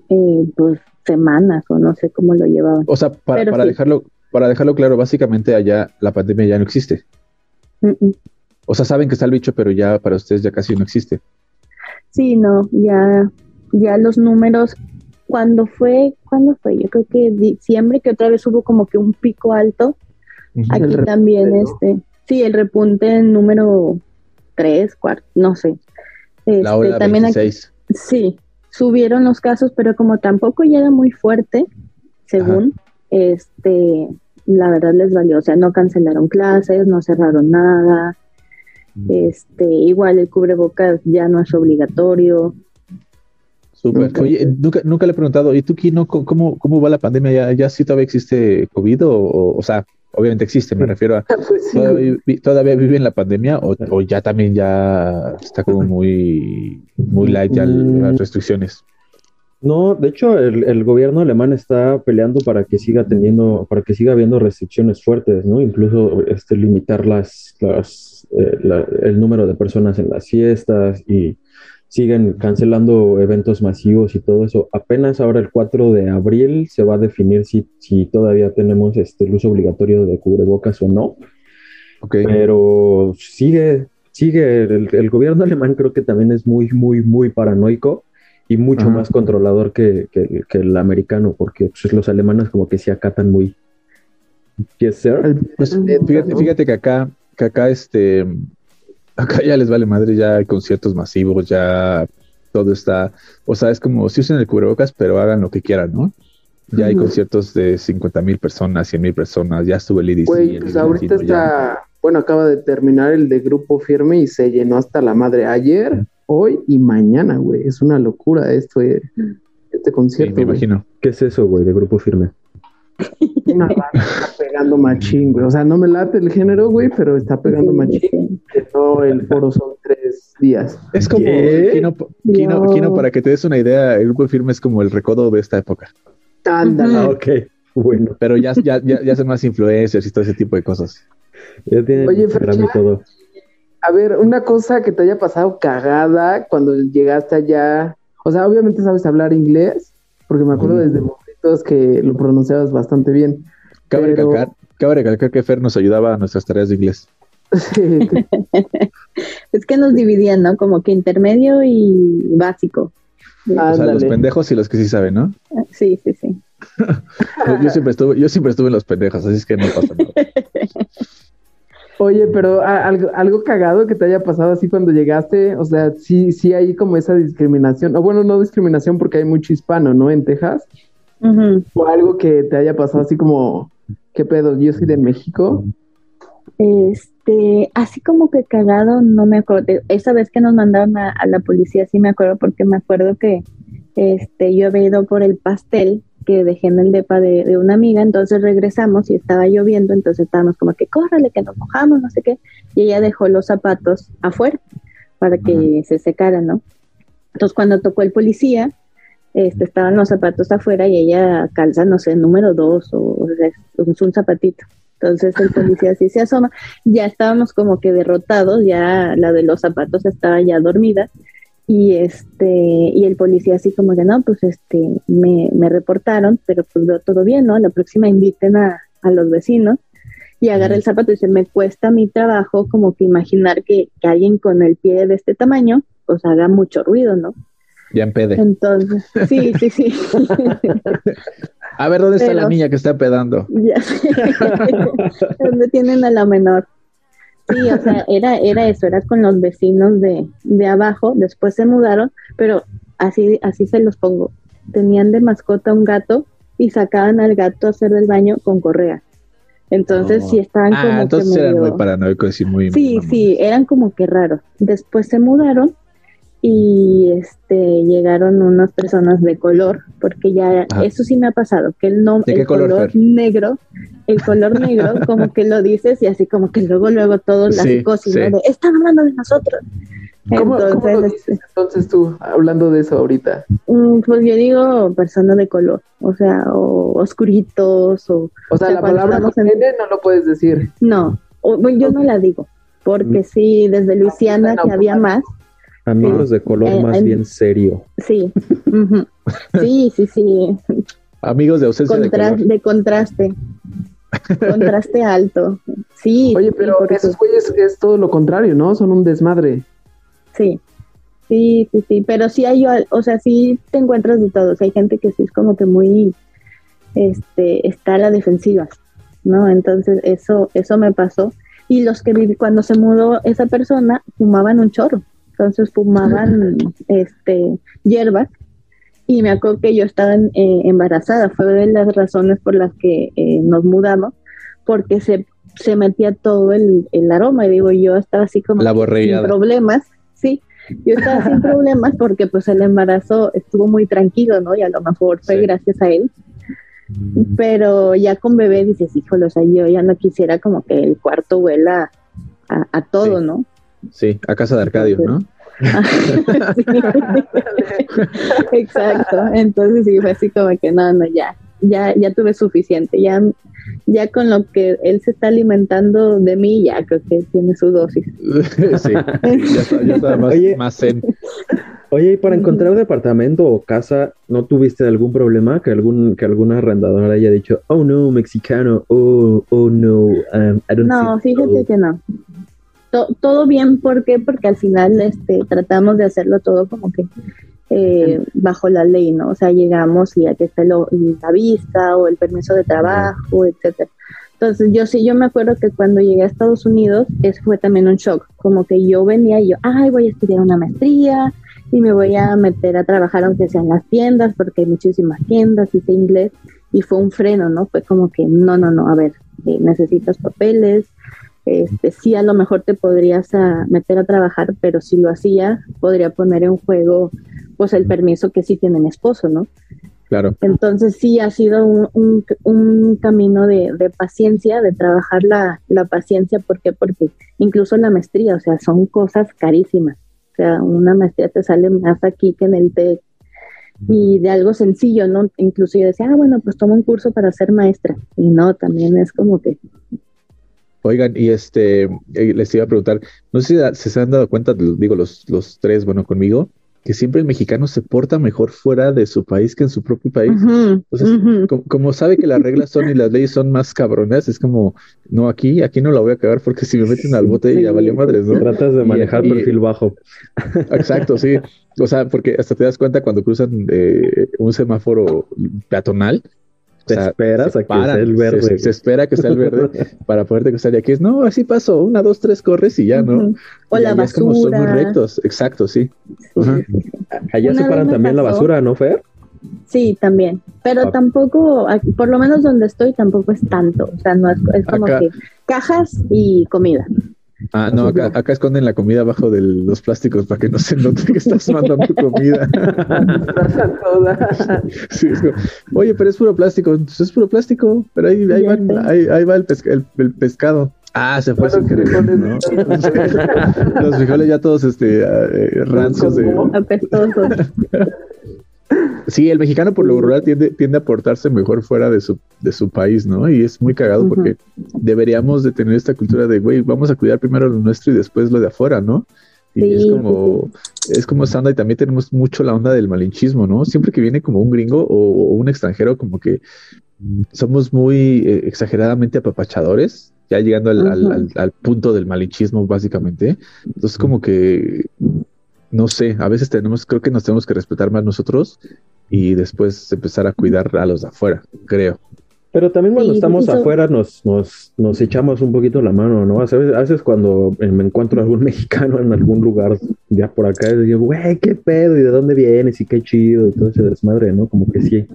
eh, pues, semanas o no sé cómo lo llevaban. O sea, para, para dejarlo para dejarlo claro, básicamente allá la pandemia ya no existe. O sea, saben que está el bicho, pero ya para ustedes ya casi no existe. Sí, no, ya, ya los números, cuando fue, ¿cuándo fue? Yo creo que diciembre, que otra vez hubo como que un pico alto, Aquí también, este, sí, el repunte número 3, 4, no sé. Este, la ola también sí, subieron los casos, pero como tampoco ya era muy fuerte, según, este, la verdad les valió, o sea, no cancelaron clases, no cerraron nada, mm. este, igual el cubrebocas ya no es obligatorio. Súper. Oye, nunca, nunca le he preguntado, ¿y tú, Kino, cómo, cómo va la pandemia? ¿Ya, ya sí todavía existe COVID o, o sea, obviamente existe, me refiero a pues ¿todavía, vive en la pandemia o, ya también ya está como muy, muy light ya mm. las restricciones. No, de hecho el, gobierno alemán está peleando para que siga teniendo, para que siga habiendo restricciones fuertes, ¿no? Incluso este, limitar las, las eh, el número de personas en las fiestas y siguen cancelando eventos masivos y todo eso. Apenas ahora el 4 de abril se va a definir si, si todavía tenemos este, el uso obligatorio de cubrebocas o no. Okay. Pero sigue, sigue, el, gobierno alemán creo que también es muy, muy, muy paranoico y mucho más controlador que, el americano, porque pues, los alemanes como que se acatan muy. Yes, sir. Pues, fíjate, fíjate que acá, que acá este, acá ya les vale madre, ya hay conciertos masivos, ya todo está, o sea, es como si usen el cubrebocas, pero hagan lo que quieran, ¿no? Ya hay conciertos de 50 mil personas, 100 mil personas, ya estuvo el IDC. Güey, pues ahorita está, bueno, acaba de terminar el de Grupo Firme y se llenó hasta la madre ayer, hoy y mañana, güey. Es una locura esto, eh, este concierto. me imagino. ¿Qué es eso, güey, de Grupo Firme? Una banda pegando machín, güey. O sea, no me late el género, güey, pero está pegando machín. no, el foro son tres días. Es como, Kino, Kino, para que te des una idea, el grupo firme es como el recodo de esta época. Ándale. Ah, ok, bueno. Pero ya, ya, ya, ya son más influencers y todo ese tipo de cosas. Ya tienen Oye, y todo. A ver, una cosa que te haya pasado cagada cuando llegaste allá. O sea, obviamente sabes hablar inglés, porque me acuerdo desde momentos que lo pronunciabas bastante bien. Cabe, recalcar, cabe recalcar que Fer nos ayudaba a nuestras tareas de inglés. Sí. es que nos dividían, ¿no? Como que intermedio y básico. O sea, los pendejos y los que sí saben, ¿no? Sí, sí, sí. yo, siempre estuve, yo siempre estuve en los pendejos, así es que no pasa nada. Oye, pero algo, algo cagado que te haya pasado así cuando llegaste, o sea, sí, sí hay como esa discriminación, o bueno, no discriminación porque hay mucho hispano, ¿no? En Texas. O algo que te haya pasado así como, ¿qué pedo? Yo soy de México. Este, así como que cagado, no me acuerdo. Esa vez que nos mandaron a, a la policía, sí me acuerdo, porque me acuerdo que este, yo había ido por el pastel que dejé en el depa de, una amiga, entonces regresamos y estaba lloviendo, entonces estábamos como que córrele, que nos mojamos, no sé qué, y ella dejó los zapatos afuera para que se secaran, ¿no? Entonces cuando tocó el policía, este, estaban los zapatos afuera y ella calza, no sé, número dos o, es un zapatito. Entonces el policía así se asoma, ya estábamos como que derrotados, ya la de los zapatos estaba ya dormida y este y el policía así como que no pues este me, me reportaron pero pues veo todo bien no la próxima inviten a, a los vecinos y agarra el zapato y dice me cuesta mi trabajo como que imaginar que, que alguien con el pie de este tamaño pues haga mucho ruido no ya en pede. Entonces sí sí sí. A ver dónde está la niña que está pedando ya donde tienen a la menor Sí, o sea, era, era eso, era con los vecinos de, de abajo, después se mudaron, pero así, así se los pongo. Tenían de mascota un gato y sacaban al gato a hacer del baño con correa. Entonces sí estaban ah, como entonces eran muy paranoicos y muy... Sí, sí, eran como que raros. Después se mudaron y este llegaron unas personas de color, porque ya eso sí me ha pasado, que el, nombre el color, negro, el color negro, como que lo dices y así como que luego, luego todos las cosas, están hablando de nosotros. ¿Cómo, entonces, este entonces tú, hablando de eso ahorita? Mm, pues yo digo personas de color, o sea, o oscuritos, o... O sea, la palabra no, no lo puedes decir. No, yo no la digo, porque mm. sí, desde Luisiana que había más, Amigos de color eh, más bien serio. Sí. Sí, sí, sí. Amigos de ausencia de color. De contraste. contraste alto. Sí. Oye, pero esos güeyes es todo lo contrario, ¿no? Son un desmadre. Sí. Sí, sí, sí. Pero sí hay, o sea, sí te encuentras de todos. Hay gente que sí es como que muy, este, está a la defensiva, ¿no? Entonces eso, eso me pasó. Y los que viví, cuando se mudó esa persona, fumaban un chorro entonces fumaban este, hierbas y me acuerdo que yo estaba eh, embarazada, fue de las razones por las que eh, nos mudamos, porque se, se metía todo el, aroma y digo, yo estaba así como sin problemas, sí, yo estaba sin problemas porque pues el embarazo estuvo muy tranquilo, ¿no? Y a lo mejor fue gracias a él. Mm. Pero ya con bebé dices, híjole, o sea, yo ya no quisiera como que el cuarto huela a, todo, ¿no? Sí, a casa de Arcadio, ¿no? Exacto. Entonces sí fue así como que no, no, ya, ya, ya tuve suficiente. Ya, ya con lo que él se está alimentando de mí, ya creo que tiene su dosis. sí, ya está, más, Oye, más Oye, y para encontrar departamento o casa, ¿no tuviste algún problema que algún que alguna arrendadora haya dicho, oh no, mexicano, oh, oh no, um, No, fíjate que no. Todo bien, ¿por qué? Porque al final este, tratamos de hacerlo todo como que eh, bajo la ley, ¿no? O sea, llegamos y aquí está la vista o el permiso de trabajo, etcétera. Entonces, yo sí, yo me acuerdo que cuando llegué a Estados Unidos, eso fue también un shock, como que yo venía y yo, ay, voy a estudiar una maestría y me voy a meter a trabajar aunque sean las tiendas, porque hay muchísimas tiendas, hice inglés, y fue un freno, ¿no? Fue como que, no, no, no, a ver, eh, necesitas papeles, este, sí a lo mejor te podrías a meter a trabajar, pero si lo hacía, podría poner en juego pues el permiso que sí tiene mi esposo, ¿no? Claro. Entonces sí ha sido un, un, camino de, de, paciencia, de trabajar la, la paciencia, ¿por qué? Porque incluso la maestría, o sea, son cosas carísimas. O sea, una maestría te sale más aquí que en el TEC y de algo sencillo, ¿no? Incluso yo decía, ah, bueno, pues tomo un curso para ser maestra. Y no, también es como que Oigan, y este, eh, les iba a preguntar, no sé si se han dado cuenta, digo los, los tres, bueno, conmigo, que siempre el mexicano se porta mejor fuera de su país que en su propio país. Entonces, como, sabe que las reglas son y las leyes son más cabronas, es como, no, aquí, aquí no la voy a cagar porque si me meten al bote ya valió madres, ¿no? Tratas de manejar perfil bajo. Exacto, sí. O sea, porque hasta te das cuenta cuando cruzan eh, un semáforo peatonal, te esperas a que sea el verde. Se, espera que sea el verde para poderte cruzar. Y aquí es, no, así pasó, una, dos, tres, corres y ya, ¿no? O la basura. Es como son muy rectos, exacto, sí. Allá separan también la basura, ¿no, Fer? Sí, también. Pero ah. tampoco, por lo menos donde estoy, tampoco es tanto. O sea, no es, es como que cajas y comida. Ah, no, acá, acá, esconden la comida abajo de los plásticos para que no se note que estás mandando comida. sí, es Oye, pero es puro plástico. Entonces es puro plástico, pero ahí, ahí, ahí, ahí va el, el, pescado. Ah, se fue sin querer. ¿no? los frijoles ya todos este, eh, rancios. De... Apestosos. Sí, el mexicano por lo rural tiende, tiende a portarse mejor fuera de su, de su país, ¿no? Y es muy cagado porque deberíamos de tener esta cultura de, güey, vamos a cuidar primero lo nuestro y después lo de afuera, ¿no? Y es como, es como esa onda y también tenemos mucho la onda del malinchismo, ¿no? Siempre que viene como un gringo o, un extranjero, como que somos muy eh, exageradamente apapachadores, ya llegando al, al, punto del malinchismo, básicamente. Entonces, como que no sé, a veces tenemos, creo que nos tenemos que respetar más nosotros y después empezar a cuidar a los de afuera, creo. Pero también cuando estamos afuera nos, nos, nos echamos un poquito la mano, ¿no? A veces, a veces cuando me encuentro algún mexicano en algún lugar ya por acá, digo, güey, qué pedo, y de dónde vienes, y qué chido, y todo ese desmadre, ¿no? Como que sí,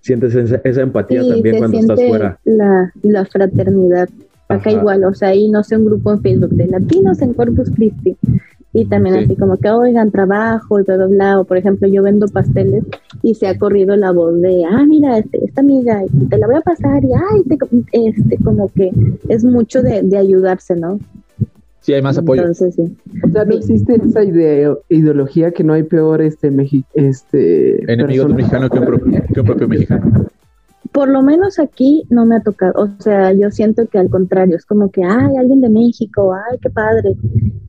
sientes esa, empatía también cuando estás fuera. La, la fraternidad. Acá igual, o sea, ahí no sé, un grupo en Facebook de latinos en Corpus Christi y también así como que oigan trabajo y todo bla, o por ejemplo yo vendo pasteles y se ha corrido la voz de ah mira este, esta amiga y te la voy a pasar y ay te, este como que es mucho de, de ayudarse no sí hay más apoyo. Entonces, sí. o sea no existe esa idea ideología que no hay peor este este enemigo mexicano que un, que un propio mexicano por lo menos aquí no me ha tocado, o sea, yo siento que al contrario, es como que, ay, alguien de México, ay, qué padre,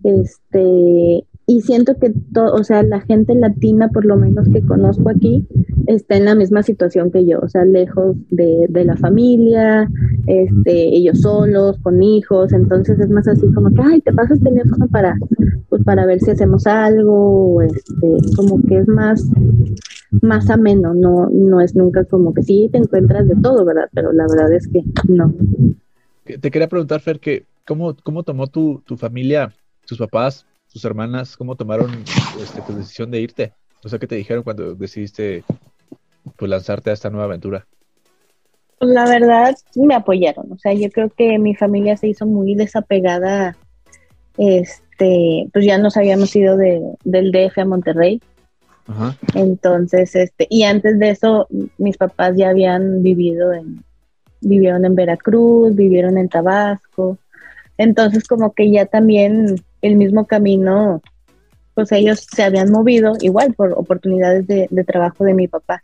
este, y siento que, todo, o sea, la gente latina, por lo menos que conozco aquí, está en la misma situación que yo, o sea, lejos de, de la familia, este, ellos solos, con hijos, entonces es más así como que, ay, te pasas el teléfono para, pues, para ver si hacemos algo, este, como que es más, más ameno, no, no es nunca como que sí te encuentras de todo, ¿verdad? Pero la verdad es que no. Te quería preguntar, Fer, que ¿cómo, cómo tomó tu, tu familia, tus papás, tus hermanas, cómo tomaron este, tu decisión de irte? O sea, ¿qué te dijeron cuando decidiste pues, lanzarte a esta nueva aventura? La verdad, me apoyaron. O sea, yo creo que mi familia se hizo muy desapegada. Este, pues ya nos habíamos ido de, del DF a Monterrey. Entonces, este, y antes de eso, mis papás ya habían vivido en, vivieron en Veracruz, vivieron en Tabasco. Entonces, como que ya también el mismo camino, pues ellos se habían movido igual por oportunidades de, trabajo de mi papá.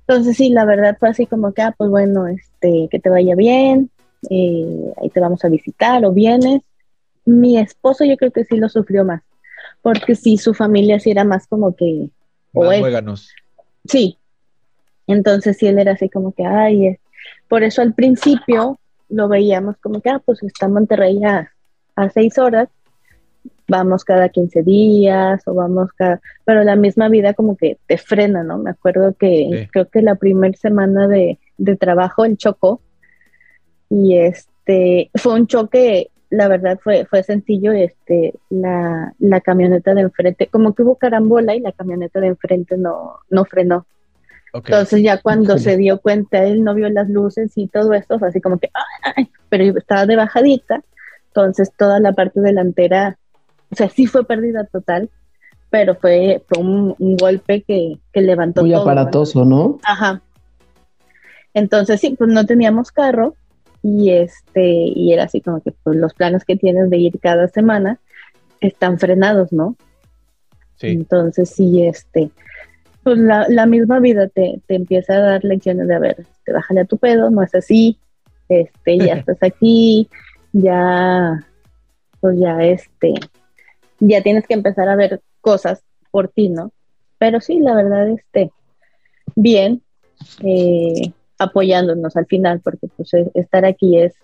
Entonces, sí, la verdad fue así como que, ah, pues bueno, este, que te vaya bien, eh, ahí te vamos a visitar o vienes. Mi esposo yo creo que sí lo sufrió más porque sí, su familia sí era más como que... Más Sí. Entonces sí, él era así como que, ay, por eso al principio lo veíamos como que, ah, pues está Monterrey a a seis horas, vamos cada 15 días o vamos cada, pero la misma vida como que te frena, ¿no? Me acuerdo que creo que la primera semana de, de trabajo el chocó y este fue un choque, la verdad fue, fue sencillo, este, la, la camioneta de enfrente, como que hubo carambola y la camioneta de enfrente no, no frenó. Entonces ya cuando se dio cuenta, él no vio las luces y todo esto, fue así como que, ¡ay! pero estaba de bajadita, entonces toda la parte delantera o sea, sí fue pérdida total, pero fue, un, golpe que, que levantó Muy aparatoso, ¿no? Ajá. Entonces, sí, pues no teníamos carro y este, y era así como que pues, los planes que tienes de ir cada semana están frenados, ¿no? Sí. Entonces, sí, este, pues la, la misma vida te, te, empieza a dar lecciones de, a ver, te bájale a tu pedo, no es así, este, ya estás aquí, ya, pues ya, este, ya tienes que empezar a ver cosas por ti, ¿no? Pero sí, la verdad, este, bien, eh, apoyándonos al final, porque pues e, estar aquí es,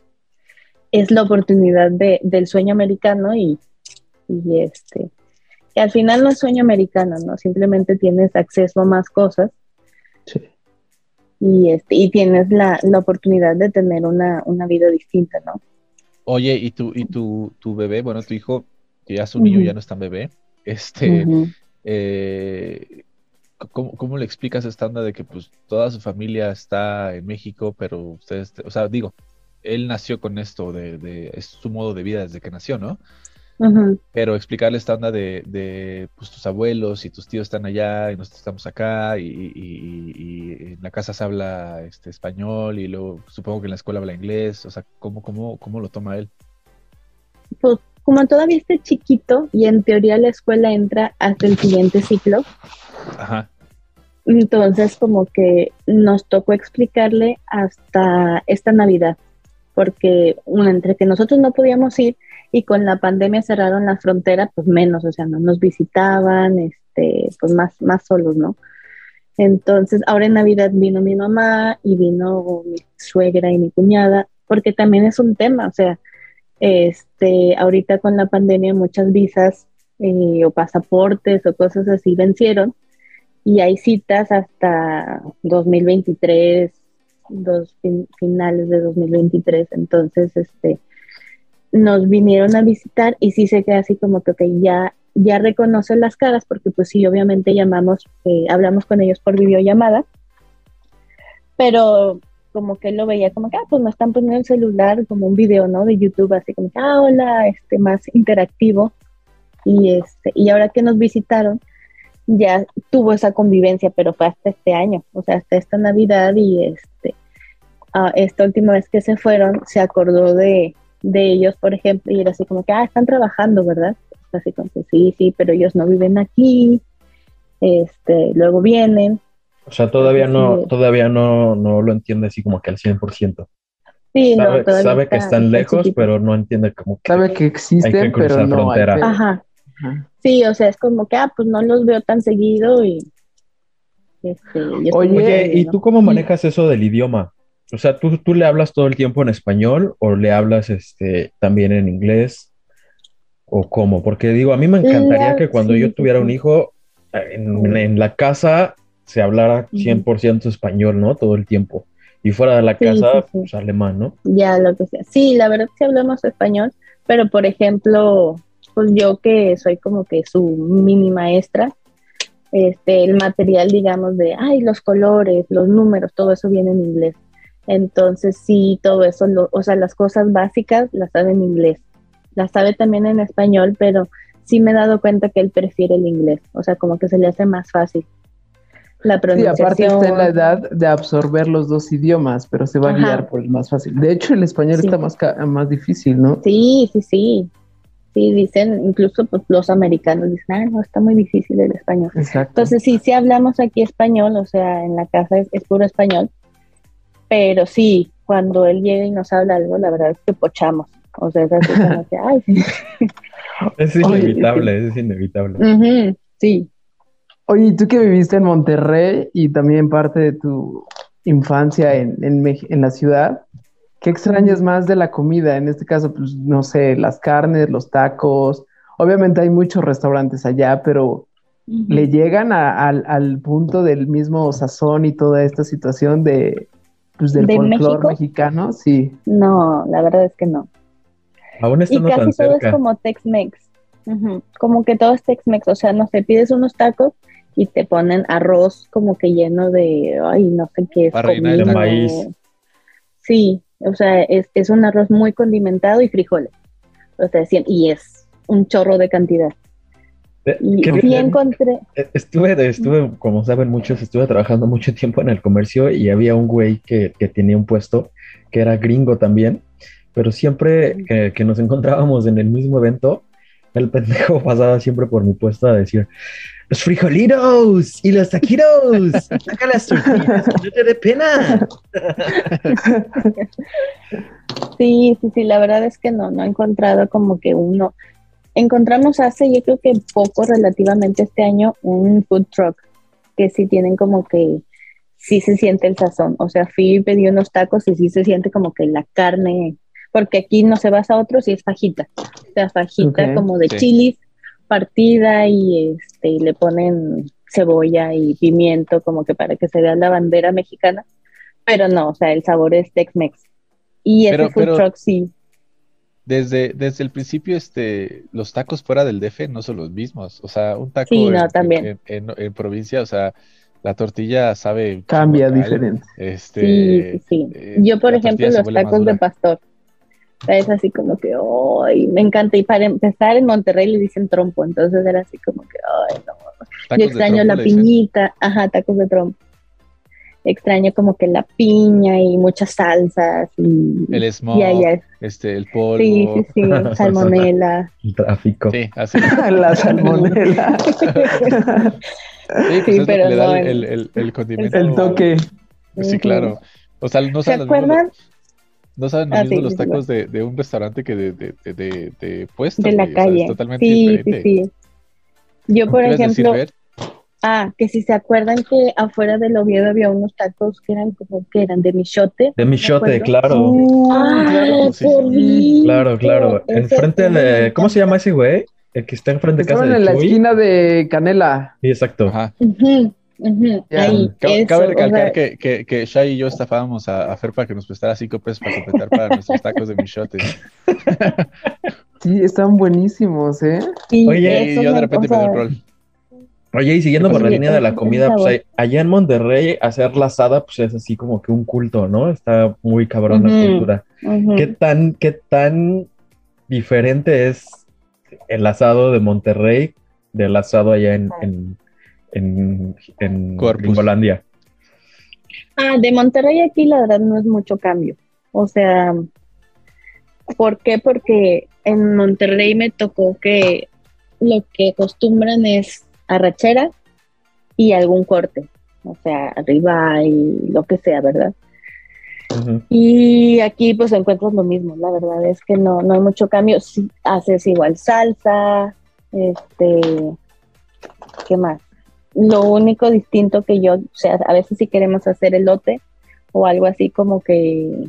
es la oportunidad de, del sueño americano y, y este, que al final no es sueño americano, ¿no? Simplemente tienes acceso a más cosas. Sí. Y, este, y tienes la, la oportunidad de tener una, una, vida distinta, ¿no? Oye, ¿y tu, y tu, tu bebé, bueno, tu hijo, que ya su niño, ya no es tan bebé, este, eh, ¿cómo, le explicas esta onda de que pues toda su familia está en México, pero ustedes, o sea, digo, él nació con esto, de, es su modo de vida desde que nació, ¿no? Pero explicarle esta onda de, de, pues tus abuelos y tus tíos están allá y nosotros estamos acá y, en la casa se habla este, español y luego supongo que en la escuela habla inglés, o sea, ¿cómo, cómo, cómo lo toma él? Pues como todavía está chiquito y en teoría la escuela entra hasta el siguiente ciclo, Ajá. Entonces como que nos tocó explicarle hasta esta Navidad, porque entre que nosotros no podíamos ir y con la pandemia cerraron la frontera, pues menos, o sea, no nos visitaban, este, pues más, más solos, ¿no? Entonces, ahora en Navidad vino mi mamá y vino mi suegra y mi cuñada, porque también es un tema, o sea, este, ahorita con la pandemia muchas visas eh, o pasaportes o cosas así vencieron y hay citas hasta 2023, dos finales de 2023. Entonces, este, nos vinieron a visitar y sí se queda así como que ya, ya reconocen las caras porque pues sí, obviamente llamamos, eh, hablamos con ellos por videollamada, pero como que él lo veía como que, ah, pues me están poniendo el celular como un video, ¿no? De YouTube, así como ah, hola, este, más interactivo. Y, este, y ahora que nos visitaron, ya tuvo esa convivencia, pero fue hasta este año, o sea, hasta esta Navidad y este, esta última vez que se fueron, se acordó de, de ellos, por ejemplo, y era así como que, ah, están trabajando, ¿verdad? Así como que sí, sí, pero ellos no viven aquí, este, luego vienen, o sea, todavía no, todavía no, no lo entiende así como que al 100%. Sí, sabe, no, sabe que están lejos, pero no entiende como que sabe que existen, pero no frontera. Ajá. Sí, o sea, es como que, ah, pues no los veo tan seguido y... Este, Oye, ¿y tú cómo manejas eso del idioma? O sea, ¿tú, ¿tú le hablas todo el tiempo en español o le hablas este, también en inglés? ¿O cómo? Porque digo, a mí me encantaría que cuando yo tuviera un hijo, en, en, la casa se hablara 100% español, ¿no? Todo el tiempo. Y fuera de la casa, pues alemán, ¿no? Ya, lo que sea. Sí, la verdad es que hablamos español, pero por ejemplo, pues yo que soy como que su mini maestra, este, el material, digamos, de, ay, los colores, los números, todo eso viene en inglés. Entonces, sí, todo eso, o sea, las cosas básicas las sabe en inglés. Las sabe también en español, pero sí me he dado cuenta que él prefiere el inglés. O sea, como que se le hace más fácil la pronunciación. Sí, aparte está en la edad de absorber los dos idiomas, pero se va a guiar por el más fácil. De hecho, el español está más, más difícil, ¿no? Sí, sí, sí. Sí, dicen, incluso pues, los americanos dicen, ah, no, está muy difícil el español. Exacto. Entonces, sí, sí hablamos aquí español, o sea, en la casa es, puro español, pero sí, cuando él llega y nos habla algo, la verdad es que pochamos. O sea, es así como que, ay, sí. Es inevitable, es inevitable. sí. Oye, tú que viviste en Monterrey y también parte de tu infancia en, en, la ciudad, ¿Qué extrañas más de la comida? En este caso, pues, no sé, las carnes, los tacos. Obviamente hay muchos restaurantes allá, pero ¿le llegan al punto del mismo sazón y toda esta situación de, pues, del folclore mexicano? Sí. No, la verdad es que no. Aún está y casi todo es como Tex-Mex. Como que todo es Tex-Mex. O sea, no sé, pides unos tacos y te ponen arroz como que lleno de, ay, no sé qué es. de maíz. Sí, o sea, es, es un arroz muy condimentado y frijoles. O sea, y es un chorro de cantidad. Eh, y sí encontré. Eh, estuve, estuve, como saben muchos, estuve trabajando mucho tiempo en el comercio y había un güey que, que tenía un puesto que era gringo también, pero siempre que, que, nos encontrábamos en el mismo evento, el pendejo pasaba siempre por mi puesto a decir, los frijolitos y los taquitos. Saca las tortillas, no te dé pena. Sí, sí, sí, la verdad es que no, no he encontrado como que uno. Encontramos hace, yo creo que poco relativamente este año, un food truck que sí tienen como que sí se siente el sazón. O sea, fui y pedí unos tacos y sí se siente como que la carne, porque aquí no se basa a otros y es fajita. O sea, fajita como de chilis partida y este le ponen cebolla y pimiento como que para que se vea la bandera mexicana, pero no, o sea, el sabor es Tex-Mex. Y ese food truck sí. Desde, desde el principio, este, los tacos fuera del DF no son los mismos. O sea, un taco en, provincia, o sea, la tortilla sabe. Cambia diferente. Este, sí, sí, eh, Yo, por ejemplo, los tacos de pastor es así como que, ¡ay! me encanta. Y para empezar, en Monterrey le dicen trompo, entonces era así como que, ¡ay, no! Yo extraño la piñita, ajá, tacos de trompo. Extraño como que la piña y muchas salsas y... El smog, este, el polvo. Sí, sí, sí, salmonela. el tráfico. Sí, así. la salmonela. sí, pues pero no, el, el, el, condimento. El toque. Sí, claro. O sea, no ¿Se acuerdan? No saben lo ah, mismo los tacos de, de, un restaurante que de, de, de, de puesto. De la calle. totalmente sí, diferente. Sí, sí. Yo, por ejemplo. Ah, que si se acuerdan que afuera del Oviedo había unos tacos que eran como que eran de michote. De michote, claro. ah, claro, claro. Enfrente de. ¿Cómo se llama ese güey? El que está enfrente de casa de en la esquina de Canela. Sí, exacto. Ajá. Cabe, recalcar que, que, que, Shai y yo estafábamos a, Fer para que nos prestara cinco pesos para completar para nuestros tacos de michotes. Sí, están buenísimos, ¿eh? Oye, y yo de repente me doy el rol. Oye, y siguiendo por la línea de la comida, pues allá en Monterrey hacer la asada, pues es así como que un culto, ¿no? Está muy cabrón la cultura. ¿Qué tan, qué tan diferente es el asado de Monterrey del asado allá en, en, en Gringolandia. Ah, de Monterrey aquí la verdad no es mucho cambio. O sea, ¿por qué? Porque en Monterrey me tocó que lo que acostumbran es arrachera y algún corte. O sea, arriba y lo que sea, ¿verdad? Y aquí pues encuentras lo mismo, la verdad es que no, no hay mucho cambio. Si haces igual salsa, este, ¿qué más? Lo único distinto que yo, o sea, a veces si queremos hacer elote o algo así como que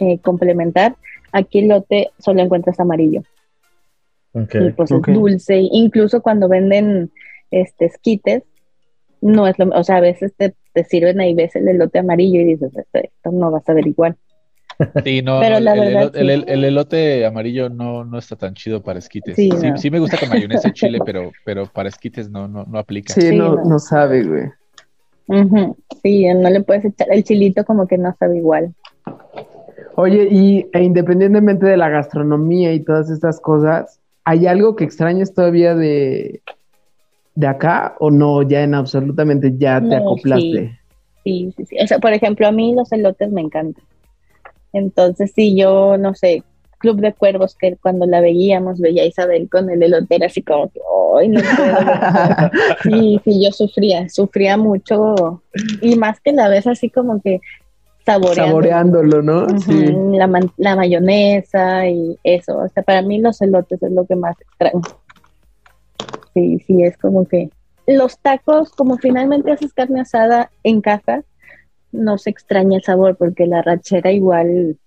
eh, complementar, aquí el lote solo encuentras amarillo. Y pues es dulce, incluso cuando venden este esquites, no es lo, o sea, a veces te, te sirven ahí ves el elote amarillo y dices, esto, no vas a ver igual. Sí, no, Pero el, el, elote amarillo no, no está tan chido para esquites. Sí, sí, me gusta con mayonesa y chile, pero, pero para esquites no, no, no aplica. Sí, no, no, sabe, güey. Sí, no le puedes echar el chilito como que no sabe igual. Oye, y e independientemente de la gastronomía y todas estas cosas, ¿hay algo que extrañes todavía de, de acá o no? Ya en absolutamente ya te acoplaste. Sí. sí, sí, O sea, por ejemplo, a mí los elotes me encantan. Entonces, sí, yo, no sé, Club de Cuervos, que cuando la veíamos, veía a Isabel con el elotero así como que, ¡ay, no puedo! sí, sí, yo sufría, sufría mucho, y más que la vez así como que saboreándolo, ¿no? sí. la, la, mayonesa y eso, o sea, para mí los elotes es lo que más extraño. Sí, sí, es como que los tacos, como finalmente haces carne asada en casa, no se extraña el sabor porque la rachera igual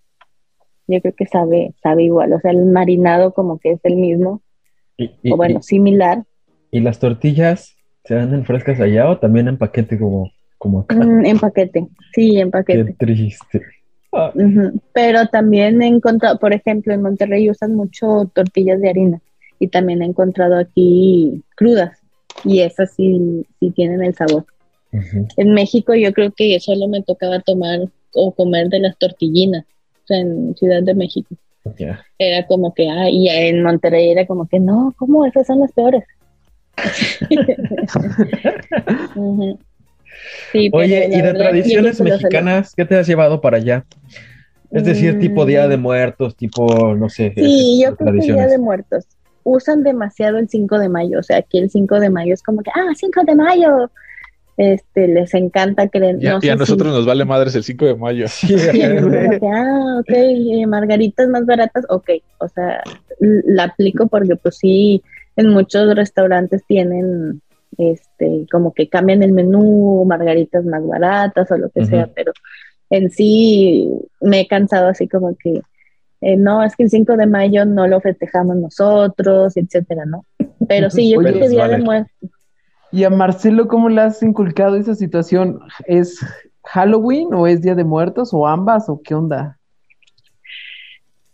yo creo que sabe, sabe igual, o sea, el marinado como que es el mismo, o bueno, similar. ¿Y las tortillas se dan frescas allá o también en paquete como, como acá? Mm, en paquete, sí, en paquete. Qué triste. Ah. Pero también he encontrado, por ejemplo, en Monterrey usan mucho tortillas de harina y también he encontrado aquí crudas y esas sí, sí tienen el sabor. En México yo creo que solo me tocaba tomar o comer de las tortillinas en Ciudad de México. Era como que, ah, y en Monterrey era como que, no, ¿cómo? Esas son las peores. Oye, ¿y de tradiciones mexicanas qué te has llevado para allá? Es decir, tipo Día de mm. Muertos, tipo, no sé. Sí, yo creo que Día de Muertos. Usan demasiado el 5 de mayo, o sea, aquí el 5 de mayo es como que, ah, 5 de mayo, este, les encanta creer. y a nosotros nos vale madres el 5 de mayo. Sí, ah, ok, eh, margaritas más baratas, ok, o sea, la aplico porque pues sí, en muchos restaurantes tienen, este, como que cambian el menú, margaritas más baratas o lo que sea, pero en sí me he cansado así como que, eh, no, es que el 5 de mayo no lo festejamos nosotros, etcétera, ¿no? Pero sí, yo creo que Día de Muertos ¿Y a Marcelo cómo le has inculcado esa situación? ¿Es Halloween o es Día de Muertos o ambas o qué onda?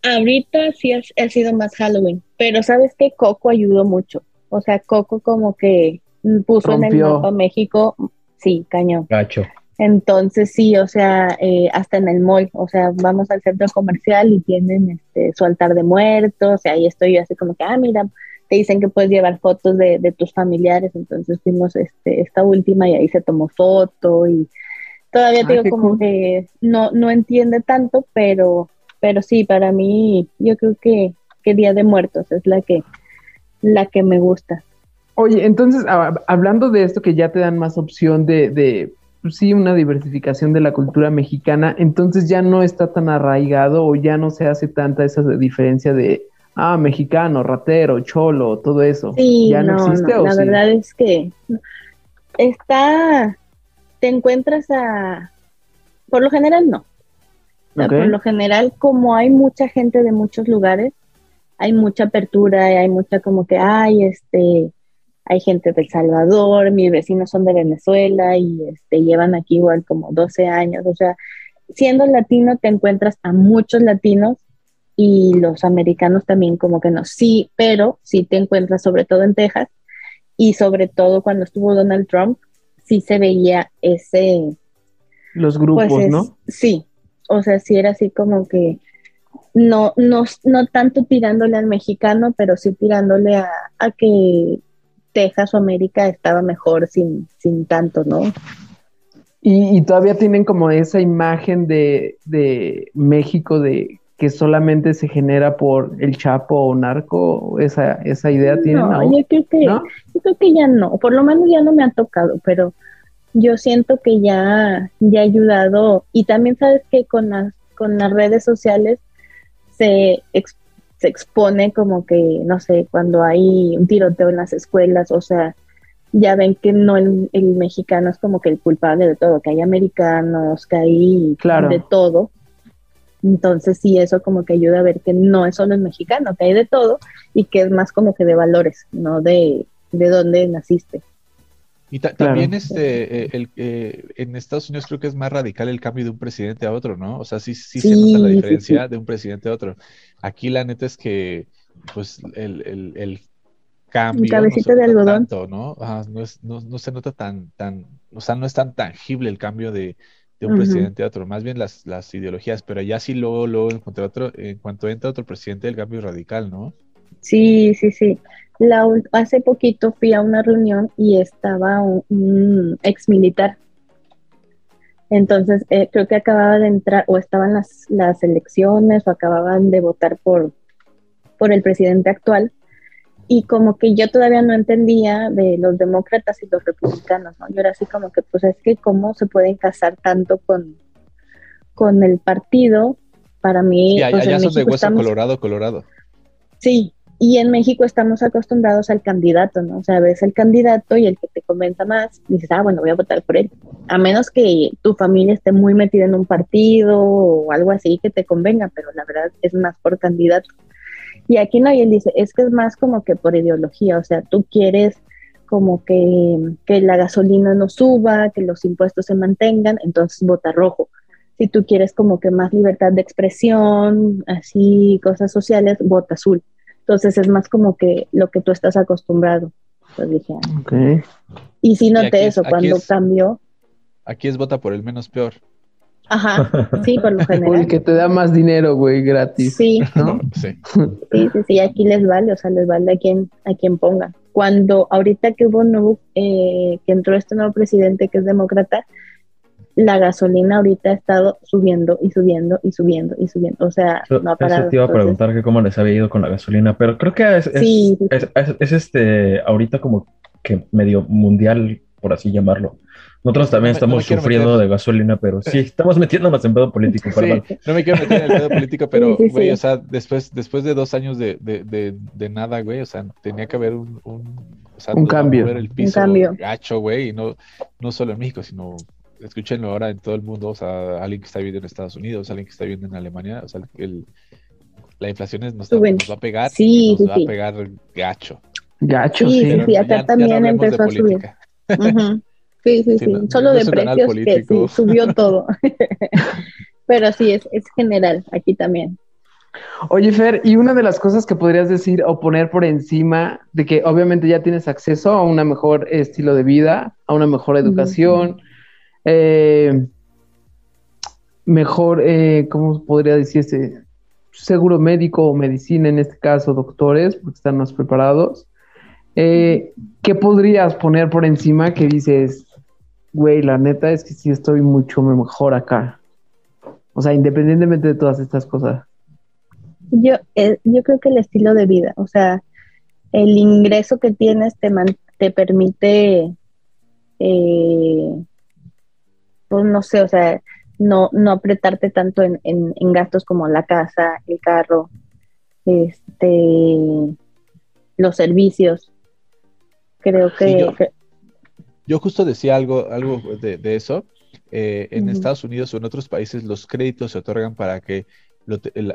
Ahorita sí ha, sido más Halloween, pero sabes que Coco ayudó mucho. O sea, Coco como que puso en el mapa México, sí, cañón. Gacho. Entonces sí, o sea, eh, hasta en el mall, o sea, vamos al centro comercial y tienen este, su altar de muertos, y ahí estoy yo así como que, ah, mira, te dicen que puedes llevar fotos de, de tus familiares, entonces fuimos este, esta última y ahí se tomó foto y todavía ah, digo como que no, no entiende tanto, pero, pero sí, para mí yo creo que, que Día de Muertos es la que, la que me gusta. Oye, entonces, hablando de esto que ya te dan más opción de, de pues sí, una diversificación de la cultura mexicana, entonces ya no está tan arraigado o ya no se hace tanta esa diferencia de ah, mexicano, ratero, cholo, todo eso. Sí, ¿Ya no, existe la verdad es que está, te encuentras a, por lo general no. Por lo general, como hay mucha gente de muchos lugares, hay mucha apertura, y hay mucha como que, ay, este, hay gente de El Salvador, mis vecinos son de Venezuela y este, llevan aquí igual como 12 años, o sea, siendo latino te encuentras a muchos latinos y los americanos también como que no, sí, pero sí te encuentras sobre todo en Texas y sobre todo cuando estuvo Donald Trump, sí se veía ese... Los grupos, pues ¿no? Sí, o sea, sí era así como que no, no, no tanto tirándole al mexicano, pero sí tirándole a, a que Texas o América estaba mejor sin, sin tanto, ¿no? Y, y, todavía tienen como esa imagen de, de México de que solamente se genera por el Chapo o narco, esa, esa idea tiene no, Yo creo que, yo creo que ya no, por lo menos ya no me ha tocado, pero yo siento que ya, ya ha ayudado y también sabes que con las, con las redes sociales se, se expone como que, no sé, cuando hay un tiroteo en las escuelas, o sea, ya ven que no el, el mexicano es como que el culpable de todo, que hay americanos, que hay de todo entonces sí, eso como que ayuda a ver que no es solo el mexicano, que hay de todo y que es más como que de valores, no de, de dónde naciste. Y también este, eh, el, eh, en Estados Unidos creo que es más radical el cambio de un presidente a otro, ¿no? O sea, sí, sí, se nota la diferencia de un presidente a otro. Aquí la neta es que, pues, el, el, el cambio... Cabecita no de algodón. ¿no? no, es, no, no, se nota tan, tan, o sea, no es tan tangible el cambio de, de un presidente a otro, más bien las, las ideologías, pero ya sí luego, luego en otro, en cuanto entra otro presidente, el cambio radical, ¿no? Sí, sí, sí. La, hace poquito fui a una reunión y estaba un, ex militar. Entonces, eh, creo que acababa de entrar, o estaban las, las elecciones, o acababan de votar por, por el presidente actual y como que yo todavía no entendía de los demócratas y los republicanos, ¿no? Yo era así como que, pues es que cómo se pueden casar tanto con, con el partido, para mí... Y allá, pues, son de hueso colorado, colorado. Sí, Y en México estamos acostumbrados al candidato, ¿no? O sea, ves el candidato y el que te convenza más, dices, ah, bueno, voy a votar por él. A menos que tu familia esté muy metida en un partido o algo así que te convenga, pero la verdad es más por candidato. Y aquí no, y él dice, es que es más como que por ideología, o sea, tú quieres como que, que la gasolina no suba, que los impuestos se mantengan, entonces vota rojo. Si tú quieres como que más libertad de expresión, así, cosas sociales, vota azul. Entonces es más como que lo que tú estás acostumbrado. Pues dije, ah". okay. Y sí noté eso, cuando cambió. Aquí es vota por el menos peor. Ajá, sí, por lo general. El que te da más dinero, güey, gratis. Sí. sí. Sí, sí, aquí les vale, o sea, les vale a quien, a quien ponga. Cuando ahorita que hubo nuevo, eh, que entró este nuevo presidente que es demócrata, la gasolina ahorita ha estado subiendo y subiendo y subiendo y subiendo. O sea, no ha parado. Eso te iba a preguntar que cómo les había ido con la gasolina, pero creo que es, es, este ahorita como que medio mundial, por así llamarlo. Nosotros también estamos sufriendo de gasolina, pero sí, estamos metiéndonos en pedo político, perdón. no me quiero meter en el pedo político, pero, güey, o sea, después, después de dos años de, de, de, nada, güey, o sea, tenía que haber un, un, o sea, un cambio. El piso un cambio. gacho, güey, y no, no solo en México, sino escúchenlo ahora en todo el mundo, o sea, alguien que está viviendo en Estados Unidos, alguien que está viviendo en Alemania, o sea, el, la inflación es, nos, va a pegar, sí, nos va a pegar gacho. Gacho, sí. Sí, sí, acá también empezó a subir. Sí, sí, sí. Solo de precios que sí, subió todo. Pero sí, es, es general aquí también. Oye, Fer, y una de las cosas que podrías decir o poner por encima de que obviamente ya tienes acceso a un mejor estilo de vida, a una mejor educación, eh, mejor, eh, ¿cómo podría decirse? Seguro médico o medicina, en este caso doctores, porque están más preparados. Eh, ¿Qué podrías poner por encima que dices, güey, la neta es que sí estoy mucho mejor acá. O sea, independientemente de todas estas cosas. Yo, eh, yo creo que el estilo de vida, o sea, el ingreso que tienes te, te permite, eh, pues no sé, o sea, no, no apretarte tanto en, en, gastos como la casa, el carro, este, los servicios. Creo que, yo justo decía algo, algo de, eso. Eh, en Estados Unidos o en otros países los créditos se otorgan para que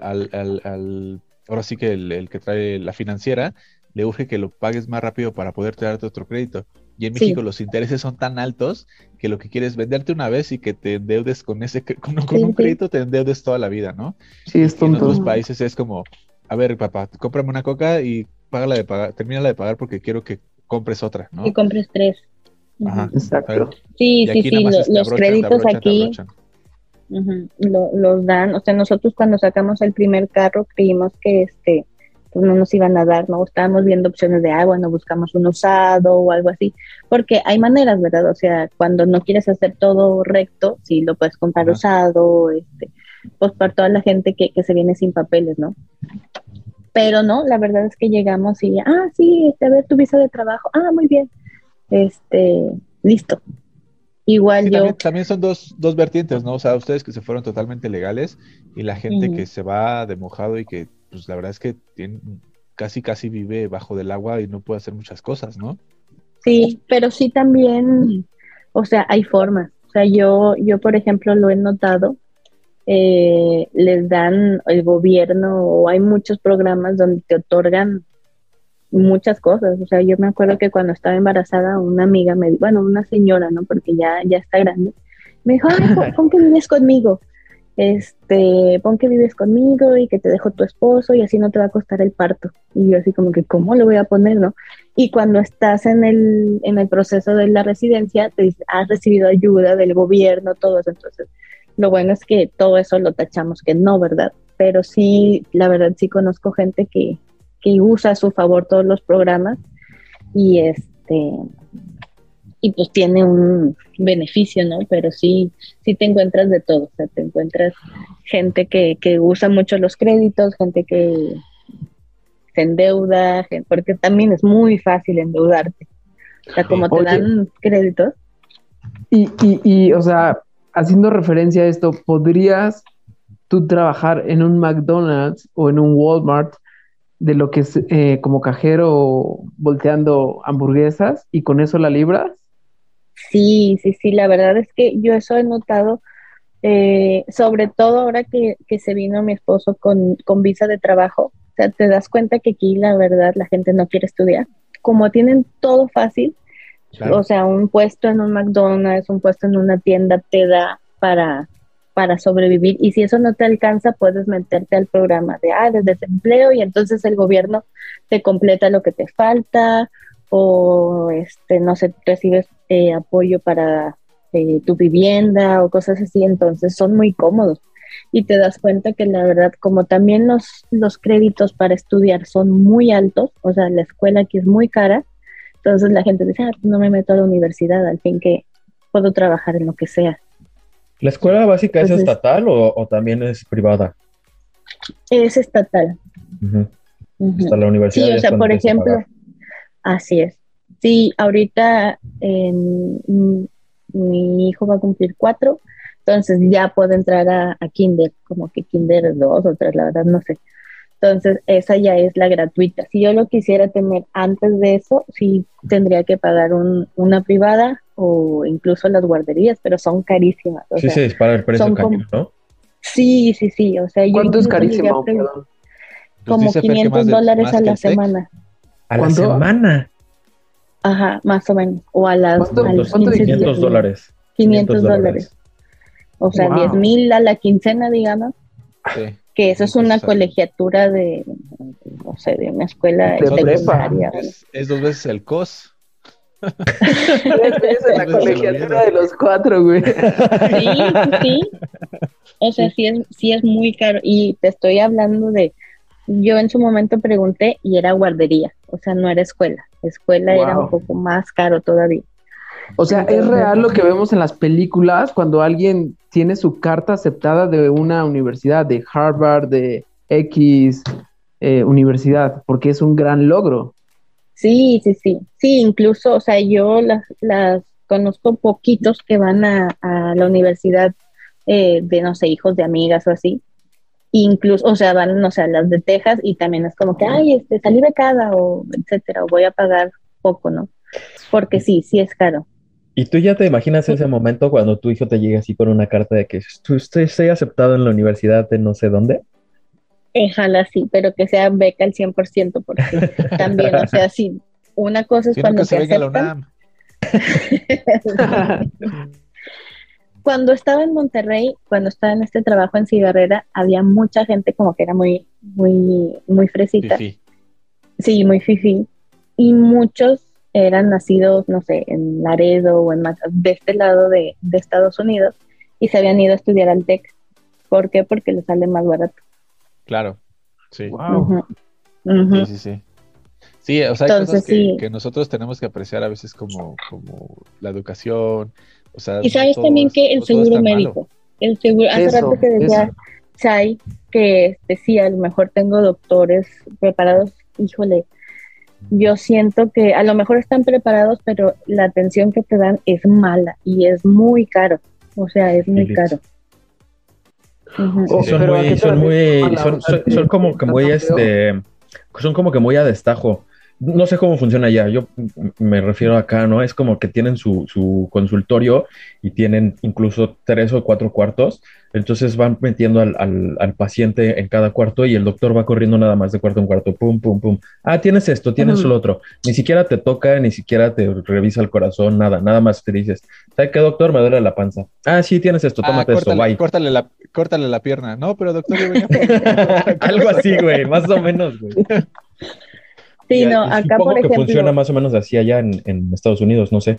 al, ahora sí que el, que trae la financiera le urge que lo pagues más rápido para poder darte otro crédito. Y en México los intereses son tan altos que lo que quieres es venderte una vez y que te endeudes con ese con, un crédito, te endeudes toda la vida, ¿no? Sí, es tonto. En otros países es como, a ver, papá, cómprame una coca y págala de pagar, termina de pagar porque quiero que compres otra, ¿no? Y compres tres. Ajá, exacto. Sí, sí, sí, los, créditos aquí los dan, o sea, nosotros cuando sacamos el primer carro creímos que este pues no nos iban a dar, ¿no? Estábamos viendo opciones de, ah, bueno, buscamos un usado o algo así, porque hay maneras, ¿verdad? O sea, cuando no quieres hacer todo recto, sí lo puedes comprar usado, este, pues para toda la gente que, que se viene sin papeles, ¿no? Pero no, la verdad es que llegamos y, ah, sí, este, a ver tu visa de trabajo, ah, muy bien, este, listo. Igual yo. También, son dos, dos vertientes, ¿no? O sea, ustedes que se fueron totalmente legales y la gente que se va de mojado y que, pues la verdad es que casi, casi vive bajo del agua y no puede hacer muchas cosas, ¿no? Sí, pero sí también, o sea, hay formas. O sea, yo, yo por ejemplo, lo he notado. Eh, les dan el gobierno o hay muchos programas donde te otorgan muchas cosas. O sea, yo me acuerdo que cuando estaba embarazada, una amiga me bueno, una señora, ¿no? Porque ya, ya está grande, me dijo, Ay, pon, que vives conmigo. Este, pon que vives conmigo y que te dejo tu esposo y así no te va a costar el parto. Y yo así como que, ¿cómo lo voy a poner, no? Y cuando estás en el, en el proceso de la residencia, te has recibido ayuda del gobierno, todo eso. Entonces, lo bueno es que todo eso lo tachamos que no, ¿verdad? Pero sí, la verdad sí conozco gente que, que usa a su favor todos los programas y este y pues tiene un beneficio, ¿no? Pero sí, sí te encuentras de todo, o sea, te encuentras gente que, que usa mucho los créditos, gente que se endeuda, porque también es muy fácil endeudarte. O sea, como te dan créditos. Y, y, y, o sea, haciendo referencia a esto, ¿podrías tú trabajar en un McDonald's o en un Walmart de lo que es eh, como cajero volteando hamburguesas y con eso la libras? Sí, sí, sí, la verdad es que yo eso he notado, eh, sobre todo ahora que, se vino mi esposo con, visa de trabajo, o sea, te das cuenta que aquí la verdad la gente no quiere estudiar. Como tienen todo fácil, o sea, un puesto en un McDonald's, un puesto en una tienda te da para, para sobrevivir. Y si eso no te alcanza, puedes meterte al programa de, ah, de desempleo y entonces el gobierno te completa lo que te falta o, este, no sé, recibes eh, apoyo para eh, tu vivienda o cosas así. Entonces son muy cómodos. Y te das cuenta que la verdad, como también los, los créditos para estudiar son muy altos, o sea, la escuela aquí es muy cara, entonces la gente dice, ah, no me meto a la universidad, al fin que puedo trabajar en lo que sea. ¿La escuela básica es estatal o, también es privada? Es estatal. Hasta la universidad. Sí, o sea, por ejemplo, así es. Sí, ahorita mi hijo va a cumplir cuatro, entonces ya puede entrar a, a kinder, como que kinder dos o tres, la verdad no sé. Entonces, esa ya es la gratuita. Si yo lo quisiera tener antes de eso, sí tendría que pagar una privada o incluso las guarderías, pero son carísimas. sí, se dispara el precio ¿no? Sí, sí, sí. O sea, ¿Cuánto es carísimo? Como 500 dólares a la semana. ¿A la semana? Ajá, más o menos. O a las. ¿Cuánto, a 500 dólares. 500 dólares. O sea, 10 mil a la quincena, digamos. Sí que eso es una colegiatura de, no sé, de una escuela de Es, es, dos veces el COS. Tres veces la colegiatura de los cuatro, güey. Sí, sí. O sea, sí es, sí es muy caro. Y te estoy hablando de, yo en su momento pregunté y era guardería, o sea, no era escuela. Escuela era un poco más caro todavía. O sea, es real lo que vemos en las películas cuando alguien tiene su carta aceptada de una universidad, de Harvard, de X eh, universidad, porque es un gran logro. Sí, sí, sí. Sí, incluso, o sea, yo las, las conozco poquitos que van a, la universidad eh, de, no sé, hijos de amigas o así. Incluso, o sea, van, no sé, las de Texas y también es como que, ay, este, salí becada o etcétera, o voy a pagar poco, ¿no? Porque sí, sí es caro. ¿Y tú ya te imaginas ese momento cuando tu hijo te llega así con una carta de que usted esté aceptado en la universidad de no sé dónde? Ojalá sí, pero que sea beca al 100%, porque también, o sea, sí, una cosa es cuando se aceptan. cuando estaba en Monterrey, cuando estaba en este trabajo en cigarrera, había mucha gente como que era muy, muy, muy fresita. Sí, muy fifi. Y muchos eran nacidos, no sé, en Laredo o en de este lado de, Estados Unidos y se habían ido a estudiar al TEC. ¿Por qué? Porque les sale más barato. Claro, sí. Wow. Sí, sí, sí. Sí, o sea, hay cosas que, nosotros tenemos que apreciar a veces como, como la educación. O sea, y sabes también que el seguro médico, el seguro, hace rato que decía Chai que decía, a lo mejor tengo doctores preparados, híjole, yo siento que a lo mejor están preparados, pero la atención que te dan es mala y es muy caro. O sea, es muy caro. Son, muy, son muy, son, como que muy, este, son como que muy a destajo no sé cómo funciona allá, yo me refiero acá, ¿no? Es como que tienen su, su, consultorio y tienen incluso tres o cuatro cuartos, entonces van metiendo al, al, paciente en cada cuarto y el doctor va corriendo nada más de cuarto en cuarto, pum, pum, pum. Ah, tienes esto, tienes lo otro. Ni siquiera te toca, ni siquiera te revisa el corazón, nada, nada más te dices, ¿sabes qué, doctor? Me duele la panza. Ah, sí, tienes esto, ah, tómate esto, bye. Córtale la, córtale la pierna. No, pero doctor, yo venía Algo así, güey, más o menos, güey. Sí, no, acá por ejemplo. que funciona más o menos así allá en, Estados Unidos, no sé.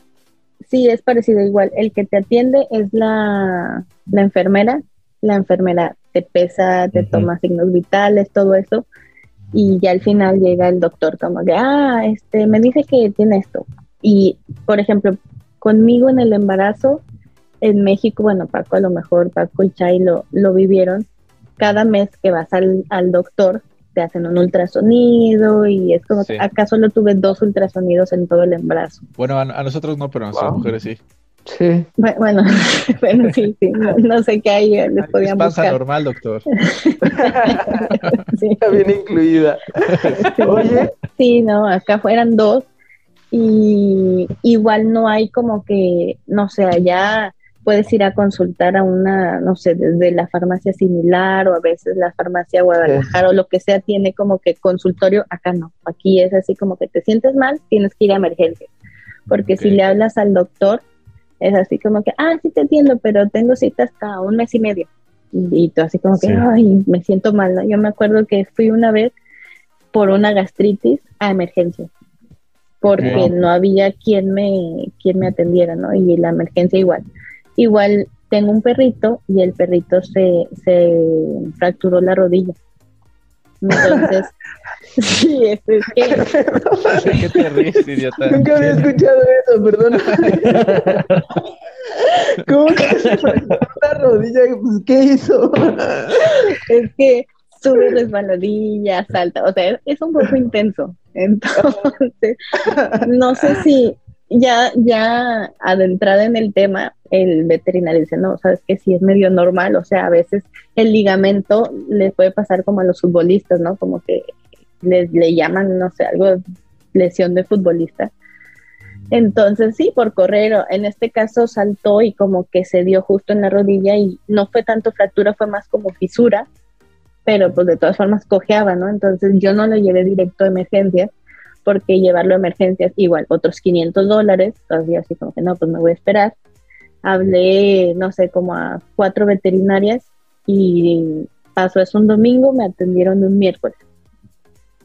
Sí, es parecido igual. El que te atiende es la, enfermera. La enfermera te pesa, te toma signos vitales, todo eso. Y ya al final llega el doctor como que, ah, este, me dice que tiene esto. Y, por ejemplo, conmigo en el embarazo, en México, bueno, Paco a lo mejor, Paco y Chay lo, lo vivieron, cada mes que vas al, al doctor, te hacen un ultrasonido y es como que acá solo tuve dos ultrasonidos en todo el embarazo. Bueno, a, nosotros no, pero a nuestras mujeres sí. Sí. Bueno, bueno, sí, sí, no, sé qué hay, les podían buscar. normal, doctor. sí. Está bien incluida. Oye. Sí, no, acá fueran dos y igual no hay como que, no sé, allá puedes ir a consultar a una, no sé, desde la farmacia similar o a veces la farmacia Guadalajara o lo que sea, tiene como que consultorio, acá no, aquí es así como que te sientes mal, tienes que ir a emergencia, porque si le hablas al doctor, es así como que, ah, sí te entiendo, pero tengo cita hasta un mes y medio. Y, tú así como que, ay, me siento mal, Yo me acuerdo que fui una vez por una gastritis a emergencia porque no había quien me, quien me atendiera, ¿no? Y la emergencia igual. Igual tengo un perrito y el perrito se, se fracturó la rodilla. Entonces, sí, es, que... ¿Qué te ríes, idiota? Nunca había escuchado eso, perdón. ¿Cómo que se fracturó la rodilla? Pues, ¿Qué hizo? es que sube resbaladilla, salta, o sea, es un poco intenso. Entonces, no sé si ya, ya adentrada en el tema, el veterinario dice, no, sabes que sí es medio normal, o sea, a veces el ligamento le puede pasar como a los futbolistas, ¿no? Como que les, le llaman, no sé, algo, lesión de futbolista. Entonces, sí, por correr, en este caso saltó y como que se dio justo en la rodilla y no fue tanto fractura, fue más como fisura, pero pues de todas formas cojeaba, ¿no? Entonces yo no lo llevé directo a emergencias, porque llevarlo a emergencias igual, otros 500 dólares, todavía así como que no, pues me voy a esperar. Hablé, no sé, como a cuatro veterinarias y pasó eso un domingo, me atendieron un miércoles.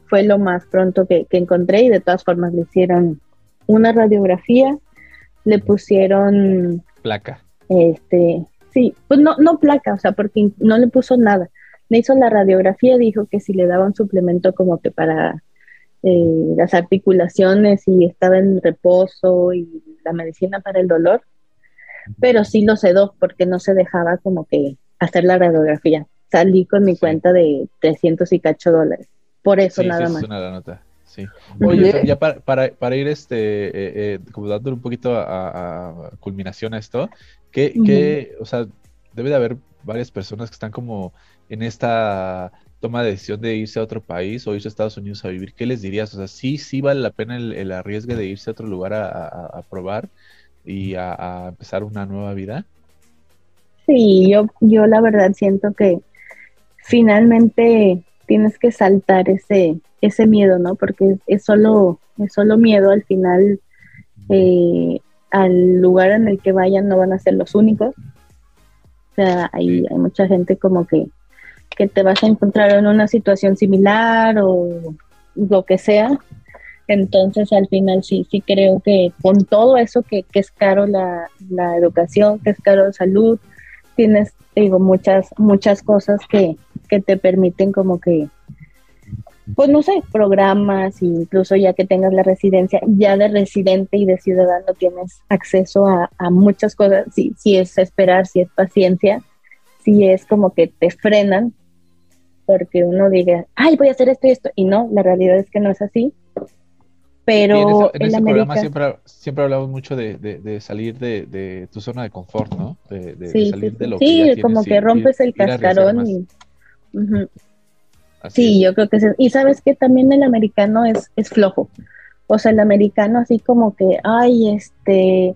Fue lo más pronto que, que encontré y de todas formas le hicieron una radiografía, le pusieron... Placa. Este, sí, pues no, no placa, o sea, porque no le puso nada me hizo la radiografía, dijo que si le daba un suplemento como que para eh, las articulaciones y estaba en reposo y la medicina para el dolor, pero sí lo sedó porque no se dejaba como que hacer la radiografía. Salí con mi cuenta de 300 y cacho dólares. Por eso nada más. nota. Sí. Oye, ya para, para, ir este, eh, eh, como dándole un poquito a, culminación a esto, que, que, o sea, debe de haber varias personas que están como en esta toma de decisión de irse a otro país o irse a Estados Unidos a vivir, ¿qué les dirías? O sea, sí, sí vale la pena el, arriesgue de irse a otro lugar a, probar y a, empezar una nueva vida. Sí, yo, yo la verdad siento que finalmente tienes que saltar ese, ese miedo, ¿no? Porque es solo, es solo miedo, al final eh, al lugar en el que vayan no van a ser los únicos. O sea, hay, hay mucha gente como que que te vas a encontrar en una situación similar o lo que sea. Entonces, al final sí, sí creo que con todo eso que, es caro la, educación, que es caro la salud, tienes, digo, muchas, muchas cosas que, te permiten como que, pues no sé, programas, incluso ya que tengas la residencia, ya de residente y de ciudadano tienes acceso a, a muchas cosas, si, si es esperar, si es paciencia, si es como que te frenan porque uno diga, ay, voy a hacer esto y esto, y no, la realidad es que no es así. Pero en, ese, programa siempre, siempre hablamos mucho de, salir de, tu zona de confort, ¿no? De, sí, salir sí, de lo sí, que como que rompes el cascarón y... Sí, yo creo que sí. Y sabes que también el americano es, es flojo. O sea, el americano así como que, ay, este,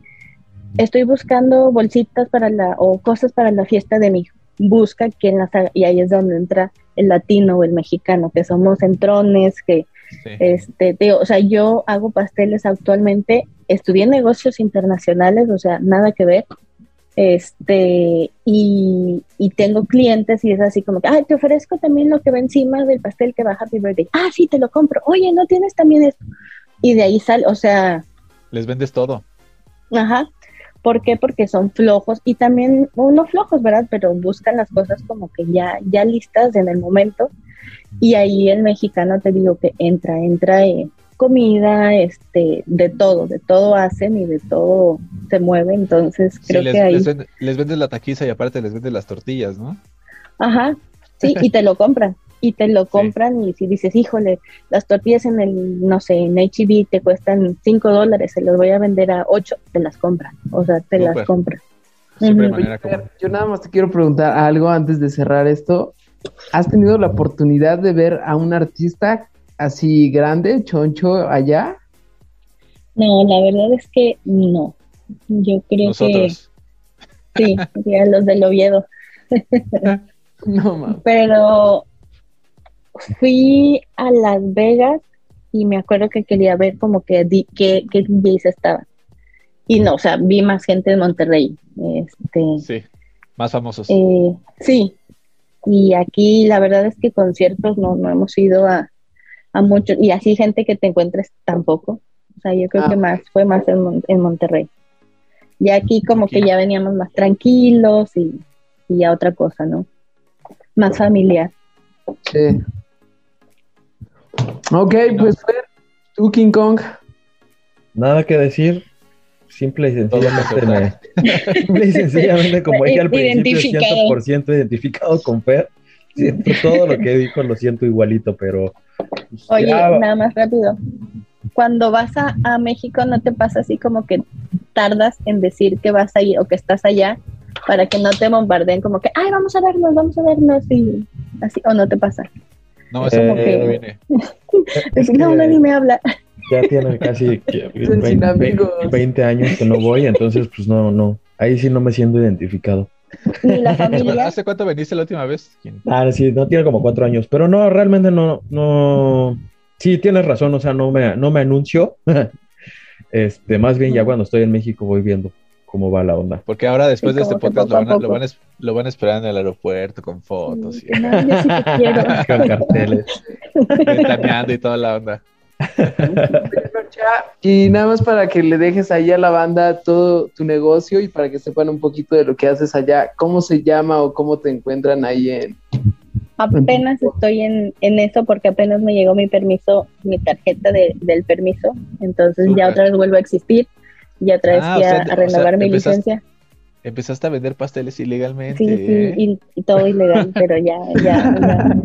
estoy buscando bolsitas para la, o cosas para la fiesta de mi hijo busca quién las haga, y ahí es donde entra el latino o el mexicano, que somos centrones, que, este, o sea, yo hago pasteles actualmente, estudié negocios internacionales, o sea, nada que ver, este, y, y, tengo clientes y es así como que, ah, te ofrezco también lo que va encima del pastel que va Happy Birthday, ah, sí, te lo compro, oye, ¿no tienes también esto? Y de ahí sale, o sea... Les vendes todo. Ajá, ¿Por qué? Porque son flojos y también, no flojos, ¿verdad? Pero buscan las cosas como que ya, ya listas en el momento. Y ahí el mexicano te digo que entra, entra comida, este, de todo, de todo hacen y de todo se mueve. Entonces creo que ahí. Les, vendes la taquiza y aparte les vendes las tortillas, ¿no? Ajá, sí, y te lo compran. Y te lo compran y si dices, híjole, las tortillas en el, no sé, en HB te cuestan 5 dólares, se las voy a vender a 8, te las compran, o sea, te las compran. Yo nada más te quiero preguntar algo antes de cerrar esto. ¿Has tenido la oportunidad de ver a un artista así grande, choncho, allá? No, la verdad es que no. Yo creo que sí, a los del Oviedo. no, Pero fui a Las Vegas y me acuerdo que quería ver como que qué, qué DJs estaban. Y no, o sea, vi más gente en Monterrey. Este, sí, más famosos. Eh, sí, y aquí la verdad es que conciertos no, no hemos ido a, a muchos, y así gente que te encuentres tampoco. O sea, yo creo que ah. más fue más en, en Monterrey. Y aquí como que ya veníamos más tranquilos y, y ya otra cosa, ¿no? Más familiar. Sí. Ok, pues tú King Kong. Nada que decir. Simple y sencillamente, simple y sencillamente como dije al principio, 100% identificado con Fer. Siento todo lo que dijo, lo siento igualito, pero... Pues, Oye, nada más rápido. Cuando vas a, a, México, ¿no te pasa así como que tardas en decir que vas a ir o que estás allá para que no te bombardeen como que, ay, vamos a vernos, vamos a vernos y así, o no te pasa? No, eso como que... viene. no, nadie me habla. Ya tiene casi 20, años que no voy, entonces pues no, no, ahí sí no me siento identificado. Ni la familia. ¿Hace cuánto veniste la última vez? Ah, sí, no tiene como cuatro años, pero no, realmente no, no, sí tienes razón, o sea, no me, no me anuncio. este, más bien ya cuando estoy en México voy viendo cómo va la onda. Porque ahora después de este podcast lo van, a, lo, van a, lo van, a, esperar en el aeropuerto con fotos. Y... No, yo sí quiero. con carteles. y toda la onda. y nada más para que le dejes ahí a la banda todo tu negocio y para que sepan un poquito de lo que haces allá, ¿cómo se llama o cómo te encuentran ahí en... Apenas estoy en, en eso porque apenas me llegó mi permiso, mi tarjeta de, del permiso, entonces ya otra vez vuelvo a existir ya otra vez ah, a, renovar mi licencia. Empezaste a vender pasteles ilegalmente. Sí, sí, y, todo ilegal, pero ya, ya,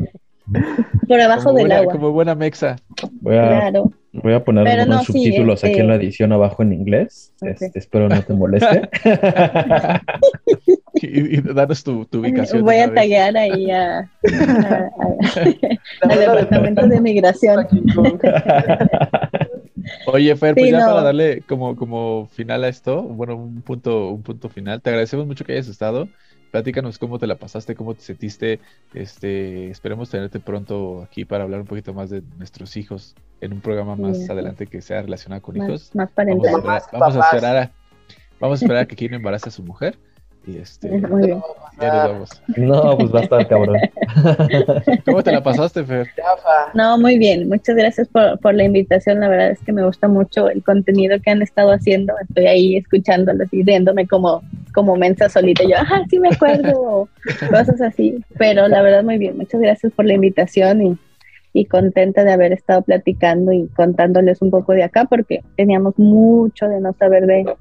Por abajo del agua. Como buena mexa. Voy a, claro. voy a poner unos subtítulos aquí en la este edición abajo en inglés. Este, espero no te moleste. y, danos tu, ubicación. Voy a taguear ahí a, al departamento de migración. Oye, Fer, pues ya para darle como, como final a esto, bueno, un punto, un punto final. Te agradecemos mucho que hayas estado. Platícanos cómo te la pasaste, cómo te sentiste. Este, esperemos tenerte pronto aquí para hablar un poquito más de nuestros hijos en un programa más adelante que sea relacionado con hijos. Más vamos, a vamos a esperar a, vamos a esperar a que quien embarace a su mujer y este, Muy bien. No, pues va a estar cabrón. ¿Cómo te la pasaste, Fer? No, muy bien. Muchas gracias por, por, la invitación. La verdad es que me gusta mucho el contenido que han estado haciendo. Estoy ahí escuchándolos y viéndome como, como mensa solita. Yo, ajá, sí me acuerdo. Cosas así. Pero la verdad, muy bien. Muchas gracias por la invitación y, y contenta de haber estado platicando y contándoles un poco de acá porque teníamos mucho de no saber de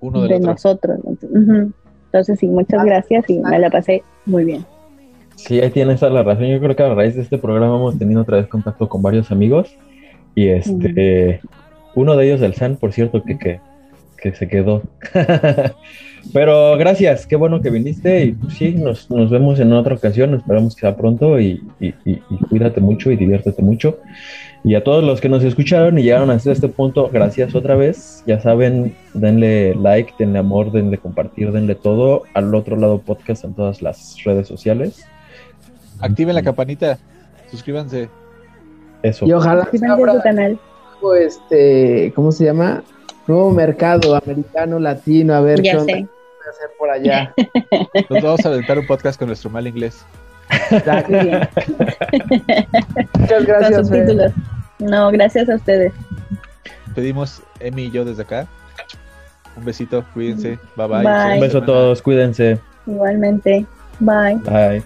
uno de nosotros. Entonces, sí, muchas gracias y me la pasé muy bien. Sí, ahí tienes toda la razón. Yo creo que a raíz de este programa hemos tenido otra vez contacto con varios amigos y este, uno de ellos, el San, por cierto, que, que, que se quedó. Pero gracias, qué bueno que viniste y pues, sí, nos, nos, vemos en otra ocasión, esperamos que sea pronto y, y, y, cuídate mucho y diviértete mucho. Y a todos los que nos escucharon y llegaron hasta este punto, gracias otra vez. Ya saben, denle like, denle amor, denle compartir, denle todo. Al otro lado podcast en todas las redes sociales. Activen la campanita, suscríbanse. Eso. Y ojalá que su canal. Este, ¿cómo se llama? Nuevo mercado americano, latino, a ver qué onda hacer por allá. Nos vamos a aventar un podcast con nuestro mal inglés. Muchas gracias. No, gracias a ustedes. Pedimos Emi y yo desde acá. Un besito, cuídense. Bye bye. bye. Un beso a todos, cuídense. Igualmente. Bye. Bye.